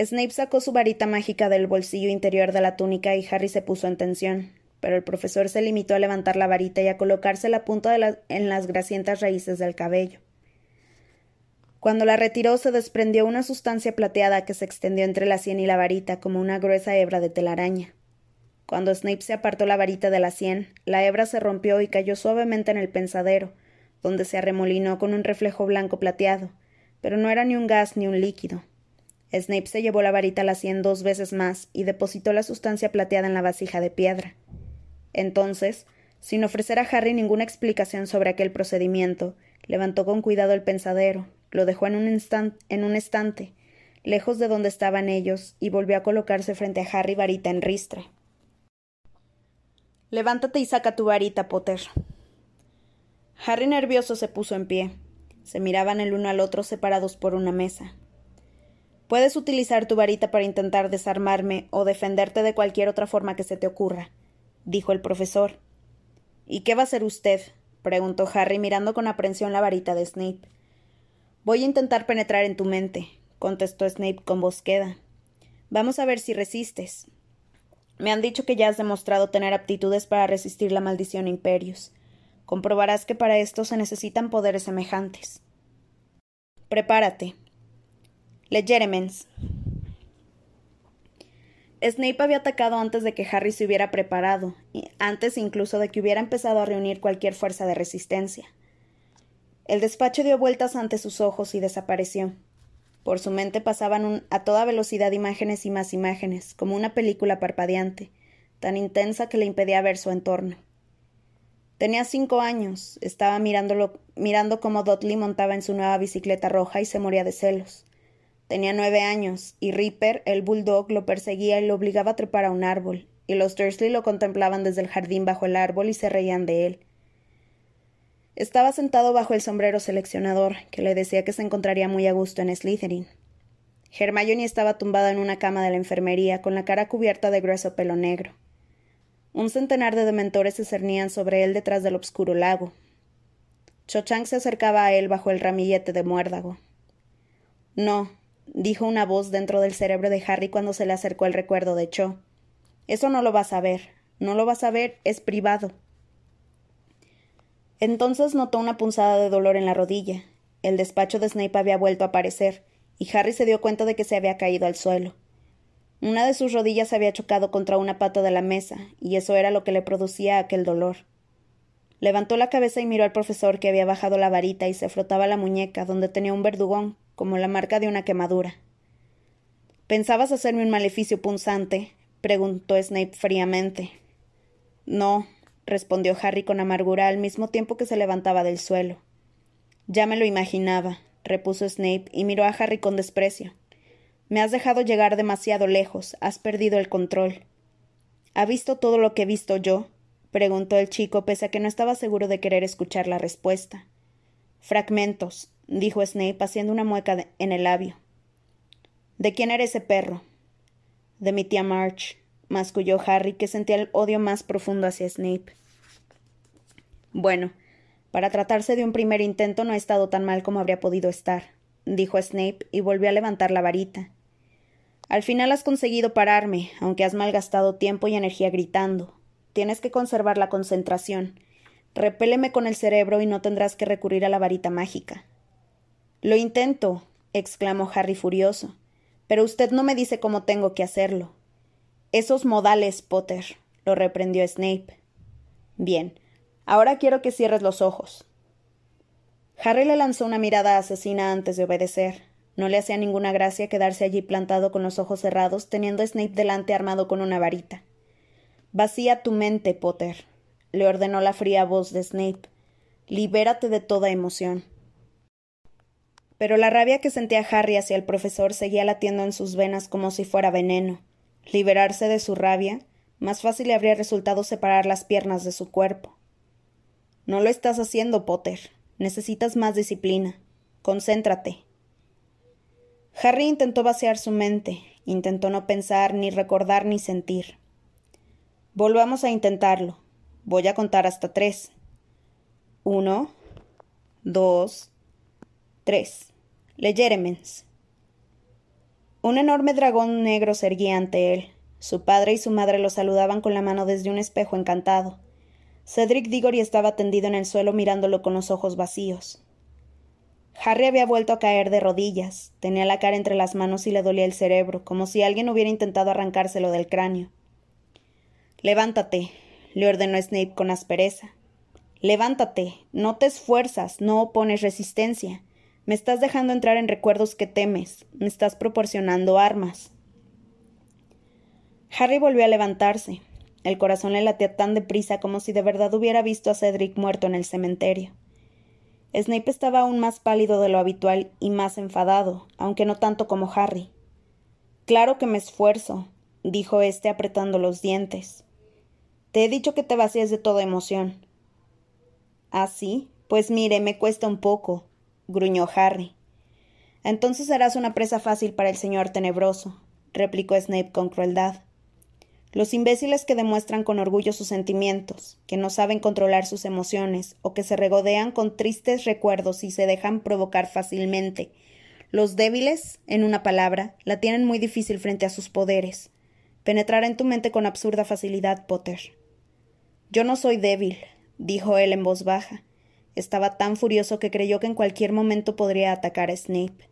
Snape sacó su varita mágica del bolsillo interior de la túnica y Harry se puso en tensión, pero el profesor se limitó a levantar la varita y a colocarse la punta en las grasientas raíces del cabello. Cuando la retiró se desprendió una sustancia plateada que se extendió entre la sien y la varita como una gruesa hebra de telaraña. Cuando Snape se apartó la varita de la sien, la hebra se rompió y cayó suavemente en el pensadero, donde se arremolinó con un reflejo blanco plateado, pero no era ni un gas ni un líquido. Snape se llevó la varita a la sien dos veces más y depositó la sustancia plateada en la vasija de piedra. Entonces, sin ofrecer a Harry ninguna explicación sobre aquel procedimiento, levantó con cuidado el pensadero, lo dejó en un, en un estante, lejos de donde estaban ellos, y volvió a colocarse frente a Harry varita en ristre. Levántate y saca tu varita, Potter. Harry nervioso se puso en pie. Se miraban el uno al otro separados por una mesa. Puedes utilizar tu varita para intentar desarmarme o defenderte de cualquier otra forma que se te ocurra, dijo el profesor. ¿Y qué va a hacer usted? preguntó Harry mirando con aprensión la varita de Snape. Voy a intentar penetrar en tu mente, contestó Snape con voz queda. Vamos a ver si resistes. Me han dicho que ya has demostrado tener aptitudes para resistir la maldición Imperius. Comprobarás que para esto se necesitan poderes semejantes. Prepárate. Legeremens. Snape había atacado antes de que Harry se hubiera preparado, antes incluso de que hubiera empezado a reunir cualquier fuerza de resistencia. El despacho dio vueltas ante sus ojos y desapareció. Por su mente pasaban a toda velocidad imágenes y más imágenes, como una película parpadeante, tan intensa que le impedía ver su entorno. Tenía cinco años, estaba mirándolo, mirando cómo Dudley montaba en su nueva bicicleta roja y se moría de celos. Tenía nueve años, y Ripper, el bulldog, lo perseguía y lo obligaba a trepar a un árbol, y los Dursley lo contemplaban desde el jardín bajo el árbol y se reían de él. Estaba sentado bajo el sombrero seleccionador, que le decía que se encontraría muy a gusto en Slytherin. Hermione estaba tumbada en una cama de la enfermería, con la cara cubierta de grueso pelo negro. Un centenar de dementores se cernían sobre él detrás del obscuro lago. Cho Chang se acercaba a él bajo el ramillete de muérdago. No, dijo una voz dentro del cerebro de Harry cuando se le acercó el recuerdo de Cho. Eso no lo vas a ver. No lo vas a ver, es privado. Entonces notó una punzada de dolor en la rodilla. El despacho de Snape había vuelto a aparecer, y Harry se dio cuenta de que se había caído al suelo. Una de sus rodillas había chocado contra una pata de la mesa, y eso era lo que le producía aquel dolor. Levantó la cabeza y miró al profesor que había bajado la varita y se frotaba la muñeca, donde tenía un verdugón, como la marca de una quemadura. ¿Pensabas hacerme un maleficio punzante? preguntó Snape fríamente. No, respondió Harry con amargura al mismo tiempo que se levantaba del suelo. Ya me lo imaginaba, repuso Snape y miró a Harry con desprecio. Me has dejado llegar demasiado lejos, has perdido el control. ¿Ha visto todo lo que he visto yo? preguntó el chico, pese a que no estaba seguro de querer escuchar la respuesta. Fragmentos, dijo Snape, haciendo una mueca en el labio. ¿De quién era ese perro? De mi tía March, masculló Harry, que sentía el odio más profundo hacia Snape. Bueno, para tratarse de un primer intento no ha estado tan mal como habría podido estar, dijo Snape y volvió a levantar la varita. Al final has conseguido pararme, aunque has malgastado tiempo y energía gritando. Tienes que conservar la concentración. repéleme con el cerebro y no tendrás que recurrir a la varita mágica. Lo intento, exclamó Harry furioso, pero usted no me dice cómo tengo que hacerlo. Esos modales, Potter, lo reprendió Snape. Bien, ahora quiero que cierres los ojos. Harry le lanzó una mirada asesina antes de obedecer. No le hacía ninguna gracia quedarse allí plantado con los ojos cerrados, teniendo a Snape delante armado con una varita. Vacía tu mente, Potter, le ordenó la fría voz de Snape. Libérate de toda emoción. Pero la rabia que sentía Harry hacia el profesor seguía latiendo en sus venas como si fuera veneno. Liberarse de su rabia, más fácil le habría resultado separar las piernas de su cuerpo. No lo estás haciendo, Potter. Necesitas más disciplina. Concéntrate. Harry intentó vaciar su mente, intentó no pensar, ni recordar, ni sentir. Volvamos a intentarlo. Voy a contar hasta tres. Uno, dos, tres. Leyeremens. Un enorme dragón negro se erguía ante él. Su padre y su madre lo saludaban con la mano desde un espejo encantado. Cedric Diggory estaba tendido en el suelo mirándolo con los ojos vacíos. Harry había vuelto a caer de rodillas, tenía la cara entre las manos y le dolía el cerebro, como si alguien hubiera intentado arrancárselo del cráneo. Levántate, le ordenó Snape con aspereza. Levántate, no te esfuerzas, no opones resistencia. Me estás dejando entrar en recuerdos que temes, me estás proporcionando armas. Harry volvió a levantarse. El corazón le latía tan deprisa como si de verdad hubiera visto a Cedric muerto en el cementerio. Snape estaba aún más pálido de lo habitual y más enfadado, aunque no tanto como Harry. Claro que me esfuerzo, dijo éste apretando los dientes. Te he dicho que te vacíes de toda emoción. ¿Ah, sí? Pues mire, me cuesta un poco, gruñó Harry. Entonces serás una presa fácil para el señor tenebroso, replicó Snape con crueldad. Los imbéciles que demuestran con orgullo sus sentimientos, que no saben controlar sus emociones, o que se regodean con tristes recuerdos y se dejan provocar fácilmente. Los débiles, en una palabra, la tienen muy difícil frente a sus poderes. Penetrará en tu mente con absurda facilidad, Potter. Yo no soy débil, dijo él en voz baja. Estaba tan furioso que creyó que en cualquier momento podría atacar a Snape.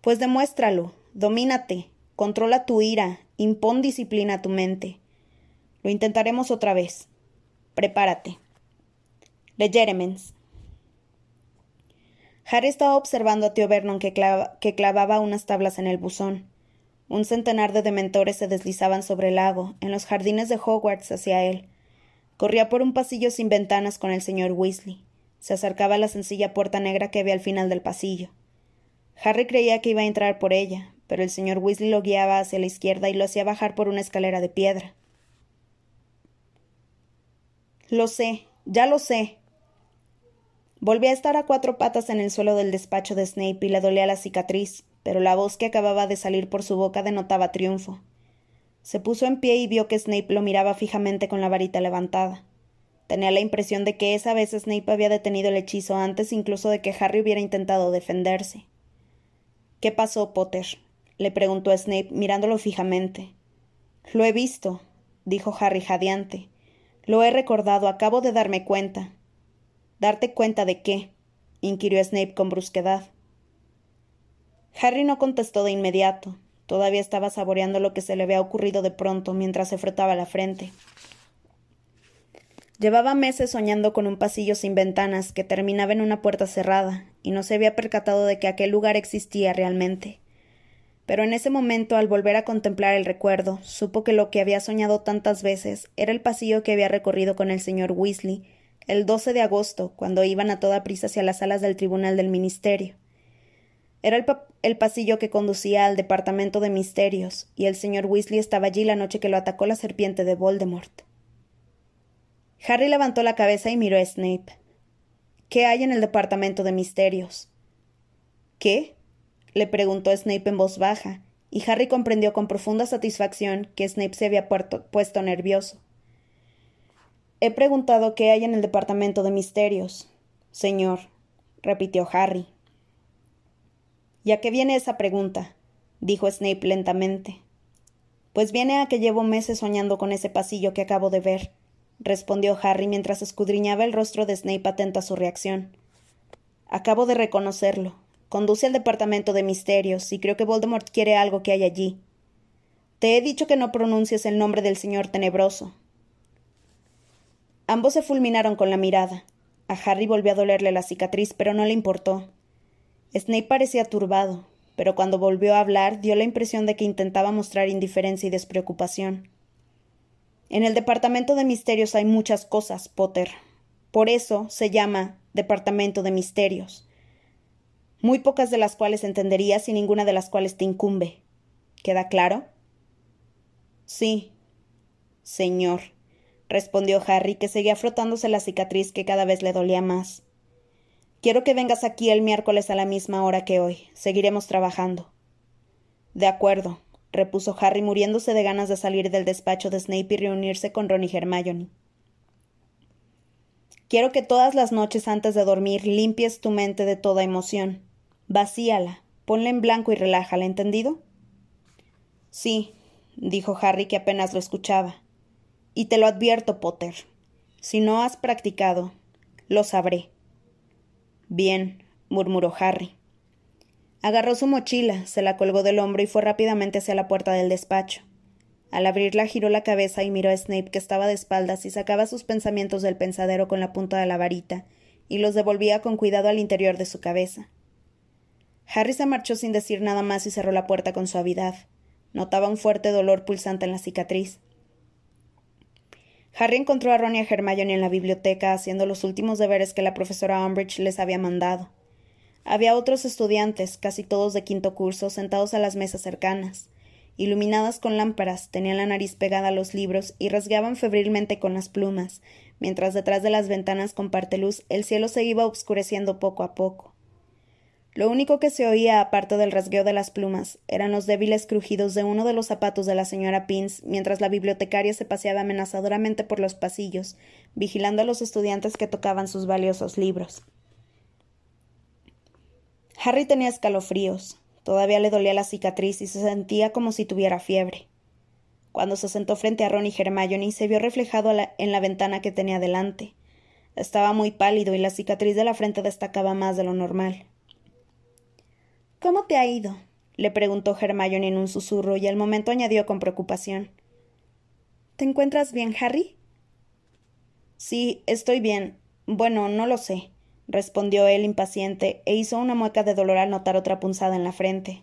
Pues demuéstralo, domínate, controla tu ira, Impón disciplina a tu mente. Lo intentaremos otra vez. Prepárate. Jeremens. Harry estaba observando a tío Vernon que, que clavaba unas tablas en el buzón. Un centenar de dementores se deslizaban sobre el lago, en los jardines de Hogwarts hacia él. Corría por un pasillo sin ventanas con el señor Weasley. Se acercaba a la sencilla puerta negra que había al final del pasillo. Harry creía que iba a entrar por ella, pero el señor Weasley lo guiaba hacia la izquierda y lo hacía bajar por una escalera de piedra. Lo sé, ya lo sé. Volví a estar a cuatro patas en el suelo del despacho de Snape y le dolía la cicatriz, pero la voz que acababa de salir por su boca denotaba triunfo. Se puso en pie y vio que Snape lo miraba fijamente con la varita levantada. Tenía la impresión de que esa vez Snape había detenido el hechizo antes incluso de que Harry hubiera intentado defenderse. ¿Qué pasó, Potter? le preguntó Snape mirándolo fijamente. Lo he visto, dijo Harry jadeante. Lo he recordado, acabo de darme cuenta. ¿Darte cuenta de qué? inquirió Snape con brusquedad. Harry no contestó de inmediato. Todavía estaba saboreando lo que se le había ocurrido de pronto mientras se frotaba la frente. Llevaba meses soñando con un pasillo sin ventanas que terminaba en una puerta cerrada, y no se había percatado de que aquel lugar existía realmente pero en ese momento, al volver a contemplar el recuerdo, supo que lo que había soñado tantas veces era el pasillo que había recorrido con el señor Weasley el 12 de agosto, cuando iban a toda prisa hacia las salas del Tribunal del Ministerio. Era el, el, pasillo que conducía al Departamento de Misterios, y el señor Weasley estaba allí la noche que lo atacó la serpiente de Voldemort. Harry levantó la cabeza y miró a Snape. ¿Qué hay en el Departamento de Misterios? ¿Qué? le preguntó Snape en voz baja, y Harry comprendió con profunda satisfacción que Snape se había puesto nervioso. He preguntado qué hay en el departamento de misterios. Señor, repitió Harry. ¿Y a qué viene esa pregunta? dijo Snape lentamente. Pues viene a que llevo meses soñando con ese pasillo que acabo de ver. Respondió Harry mientras escudriñaba el rostro de Snape atento a su reacción. Acabo de reconocerlo. Conduce al departamento de misterios y creo que Voldemort quiere algo que hay allí. Te he dicho que no pronuncies el nombre del señor tenebroso. Ambos se fulminaron con la mirada. A Harry volvió a dolerle la cicatriz, pero no le importó. Snape parecía turbado, pero cuando volvió a hablar dio la impresión de que intentaba mostrar indiferencia y despreocupación. En el Departamento de Misterios hay muchas cosas, Potter. Por eso se llama Departamento de Misterios. Muy pocas de las cuales entenderías y ninguna de las cuales te incumbe. ¿Queda claro? Sí. Señor, respondió Harry, que seguía frotándose la cicatriz que cada vez le dolía más. Quiero que vengas aquí el miércoles a la misma hora que hoy. Seguiremos trabajando. De acuerdo, repuso Harry muriéndose de ganas de salir del despacho de Snape y reunirse con Ron y Hermione. Quiero que todas las noches antes de dormir limpies tu mente de toda emoción. Vacíala, ponla en blanco y relájala, ¿entendido? Sí, dijo Harry que apenas lo escuchaba. Y te lo advierto, Potter. Si no has practicado, lo sabré. Bien, murmuró Harry. Agarró su mochila, se la colgó del hombro y fue rápidamente hacia la puerta del despacho. Al abrirla giró la cabeza y miró a Snape que estaba de espaldas y sacaba sus pensamientos del pensadero con la punta de la varita y los devolvía con cuidado al interior de su cabeza. Harry se marchó sin decir nada más y cerró la puerta con suavidad. Notaba un fuerte dolor pulsante en la cicatriz. Harry encontró a Ron y a Hermione en la biblioteca haciendo los últimos deberes que la profesora Umbridge les había mandado. Había otros estudiantes, casi todos de quinto curso, sentados a las mesas cercanas. Iluminadas con lámparas, tenían la nariz pegada a los libros y rasgaban febrilmente con las plumas, mientras detrás de las ventanas con luz el cielo se iba obscureciendo poco a poco. Lo único que se oía, aparte del rasgueo de las plumas, eran los débiles crujidos de uno de los zapatos de la señora Pins mientras la bibliotecaria se paseaba amenazadoramente por los pasillos, vigilando a los estudiantes que tocaban sus valiosos libros. Harry tenía escalofríos. Todavía le dolía la cicatriz y se sentía como si tuviera fiebre. Cuando se sentó frente a Ron y Hermione se vio reflejado en la ventana que tenía delante. Estaba muy pálido y la cicatriz de la frente destacaba más de lo normal. ¿Cómo te ha ido? le preguntó Hermione en un susurro y al momento añadió con preocupación. ¿Te encuentras bien, Harry? Sí, estoy bien. Bueno, no lo sé respondió él impaciente, e hizo una mueca de dolor al notar otra punzada en la frente.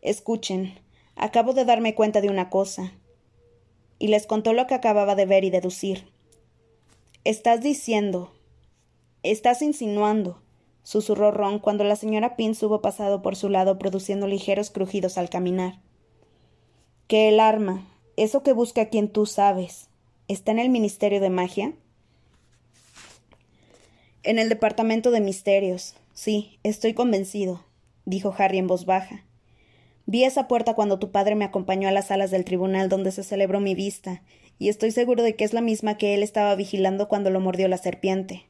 Escuchen, acabo de darme cuenta de una cosa. Y les contó lo que acababa de ver y deducir. Estás diciendo. Estás insinuando, susurró Ron cuando la señora Pince hubo pasado por su lado produciendo ligeros crujidos al caminar. Que el arma, eso que busca quien tú sabes, está en el Ministerio de Magia. En el departamento de misterios. Sí, estoy convencido, dijo Harry en voz baja. Vi esa puerta cuando tu padre me acompañó a las salas del tribunal donde se celebró mi vista, y estoy seguro de que es la misma que él estaba vigilando cuando lo mordió la serpiente.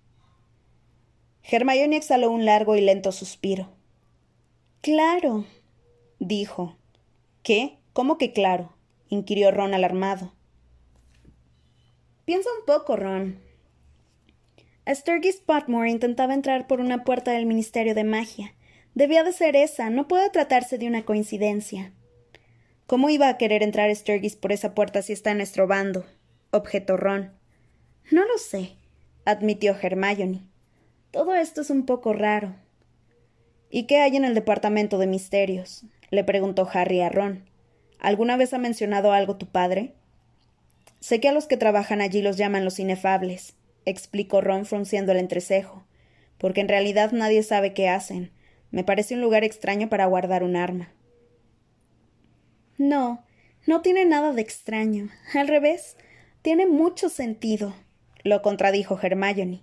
Hermione exhaló un largo y lento suspiro. Claro, dijo. ¿Qué? ¿Cómo que claro? inquirió Ron alarmado. Piensa un poco, Ron, Sturgis Potmore intentaba entrar por una puerta del Ministerio de Magia. Debía de ser esa, no puede tratarse de una coincidencia. ¿Cómo iba a querer entrar Sturgis por esa puerta si está en nuestro bando? objetó Ron. No lo sé, admitió Hermione. Todo esto es un poco raro. ¿Y qué hay en el departamento de misterios? le preguntó Harry a Ron. ¿Alguna vez ha mencionado algo tu padre? Sé que a los que trabajan allí los llaman los inefables explicó Ron frunciendo el entrecejo, porque en realidad nadie sabe qué hacen. Me parece un lugar extraño para guardar un arma. No, no tiene nada de extraño. Al revés, tiene mucho sentido, lo contradijo Hermione.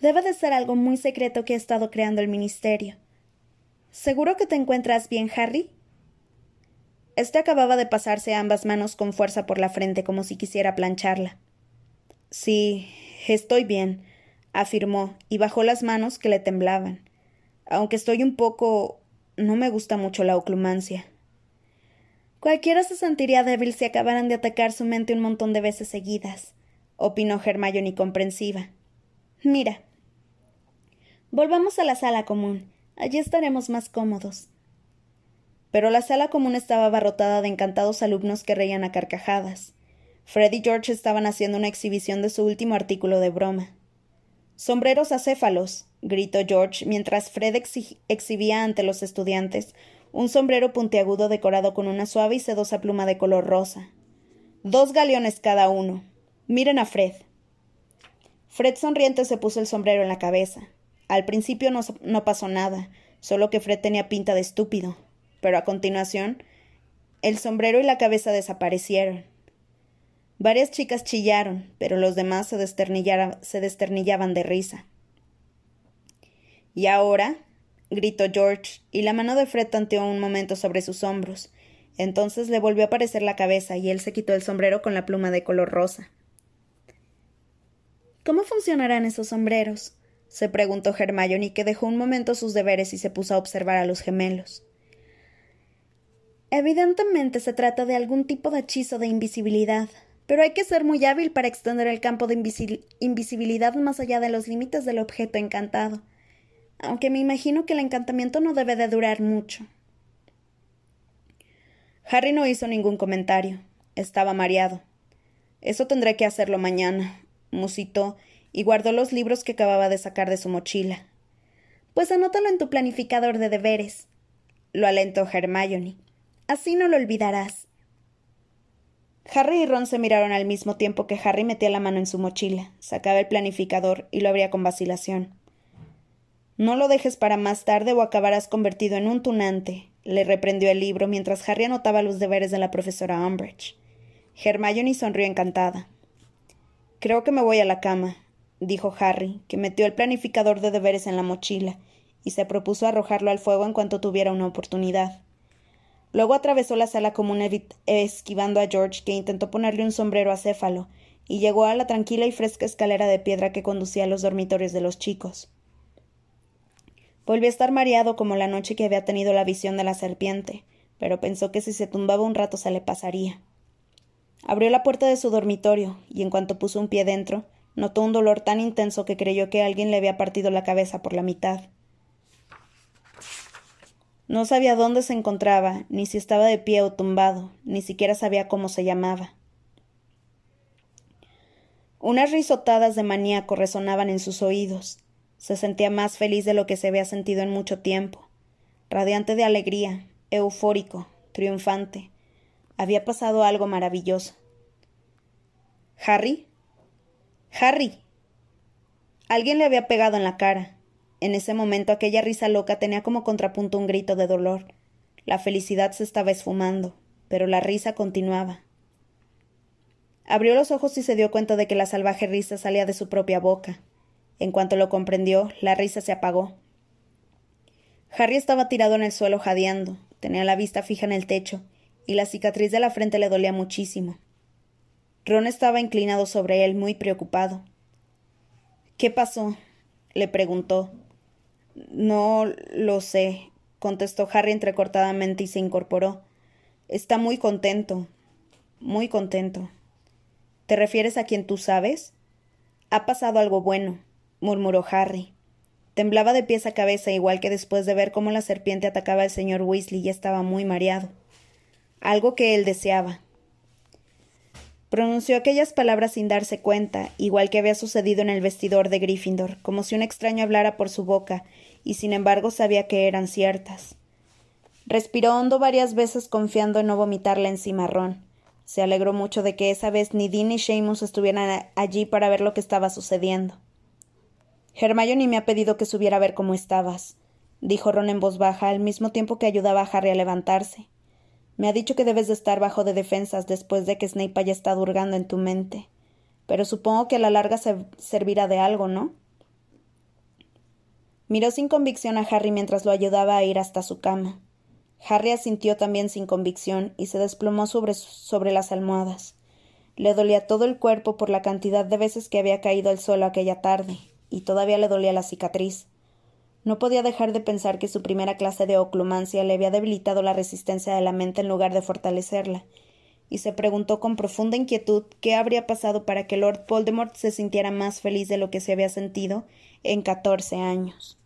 Debe de ser algo muy secreto que ha estado creando el ministerio. ¿Seguro que te encuentras bien, Harry? Este acababa de pasarse ambas manos con fuerza por la frente como si quisiera plancharla. Sí, Estoy bien, afirmó, y bajó las manos que le temblaban. Aunque estoy un poco. no me gusta mucho la oclumancia. Cualquiera se sentiría débil si acabaran de atacar su mente un montón de veces seguidas, opinó Hermione comprensiva. Mira. Volvamos a la sala común. Allí estaremos más cómodos. Pero la sala común estaba abarrotada de encantados alumnos que reían a carcajadas. Fred y George estaban haciendo una exhibición de su último artículo de broma. Sombreros acéfalos, gritó George mientras Fred exhibía ante los estudiantes un sombrero puntiagudo decorado con una suave y sedosa pluma de color rosa. Dos galeones cada uno. Miren a Fred. Fred sonriente se puso el sombrero en la cabeza. Al principio no, no pasó nada, solo que Fred tenía pinta de estúpido. Pero a continuación, el sombrero y la cabeza desaparecieron. Varias chicas chillaron, pero los demás se, desternillaban de risa. ¿Y ahora? gritó George, y la mano de Fred tanteó un momento sobre sus hombros. Entonces le volvió a aparecer la cabeza y él se quitó el sombrero con la pluma de color rosa. ¿Cómo funcionarán esos sombreros? se preguntó Hermione, que dejó un momento sus deberes y se puso a observar a los gemelos. Evidentemente se trata de algún tipo de hechizo de invisibilidad, pero hay que ser muy hábil para extender el campo de invisibilidad más allá de los límites del objeto encantado aunque me imagino que el encantamiento no debe de durar mucho. Harry no hizo ningún comentario. Estaba mareado. Eso tendré que hacerlo mañana, musitó, y guardó los libros que acababa de sacar de su mochila. Pues anótalo en tu planificador de deberes, lo alentó Hermione. Así no lo olvidarás. Harry y Ron se miraron al mismo tiempo que Harry metía la mano en su mochila, sacaba el planificador y lo abría con vacilación. No lo dejes para más tarde o acabarás convertido en un tunante, le reprendió el libro mientras Harry anotaba los deberes de la profesora Umbridge. Hermione sonrió encantada. Creo que me voy a la cama, dijo Harry, que metió el planificador de deberes en la mochila y se propuso arrojarlo al fuego en cuanto tuviera una oportunidad. Luego atravesó la sala común esquivando a George, que intentó ponerle un sombrero acéfalo, y llegó a la tranquila y fresca escalera de piedra que conducía a los dormitorios de los chicos. Volvió a estar mareado como la noche que había tenido la visión de la serpiente, pero pensó que si se tumbaba un rato se le pasaría. Abrió la puerta de su dormitorio, y en cuanto puso un pie dentro, notó un dolor tan intenso que creyó que alguien le había partido la cabeza por la mitad. No sabía dónde se encontraba, ni si estaba de pie o tumbado, ni siquiera sabía cómo se llamaba. Unas risotadas de maníaco resonaban en sus oídos, se sentía más feliz de lo que se había sentido en mucho tiempo, radiante de alegría, eufórico, triunfante. Había pasado algo maravilloso. ¿Harry? Harry. Alguien le había pegado en la cara. En ese momento aquella risa loca tenía como contrapunto un grito de dolor. La felicidad se estaba esfumando, pero la risa continuaba. Abrió los ojos y se dio cuenta de que la salvaje risa salía de su propia boca. En cuanto lo comprendió, la risa se apagó. Harry estaba tirado en el suelo jadeando, tenía la vista fija en el techo, y la cicatriz de la frente le dolía muchísimo. Ron estaba inclinado sobre él, muy preocupado. ¿Qué pasó? le preguntó. No lo sé, contestó Harry entrecortadamente y se incorporó. Está muy contento. Muy contento. ¿Te refieres a quien tú sabes? Ha pasado algo bueno murmuró Harry. Temblaba de pies a cabeza, igual que después de ver cómo la serpiente atacaba al señor Weasley y estaba muy mareado. Algo que él deseaba. Pronunció aquellas palabras sin darse cuenta, igual que había sucedido en el vestidor de Gryffindor, como si un extraño hablara por su boca, y sin embargo sabía que eran ciertas. Respiró hondo varias veces confiando en no vomitarle encima a Ron. Se alegró mucho de que esa vez ni Dean ni Seamus estuvieran allí para ver lo que estaba sucediendo. Hermione me ha pedido que subiera a ver cómo estabas, dijo Ron en voz baja al mismo tiempo que ayudaba a Harry a levantarse. Me ha dicho que debes de estar bajo de defensas después de que Snape haya estado hurgando en tu mente. Pero supongo que a la larga se servirá de algo, ¿no? Miró sin convicción a Harry mientras lo ayudaba a ir hasta su cama. Harry asintió también sin convicción y se desplomó sobre, sobre las almohadas. Le dolía todo el cuerpo por la cantidad de veces que había caído al suelo aquella tarde, y todavía le dolía la cicatriz. No podía dejar de pensar que su primera clase de oclumancia le había debilitado la resistencia de la mente en lugar de fortalecerla, y se preguntó con profunda inquietud qué habría pasado para que Lord Voldemort se sintiera más feliz de lo que se había sentido en catorce años.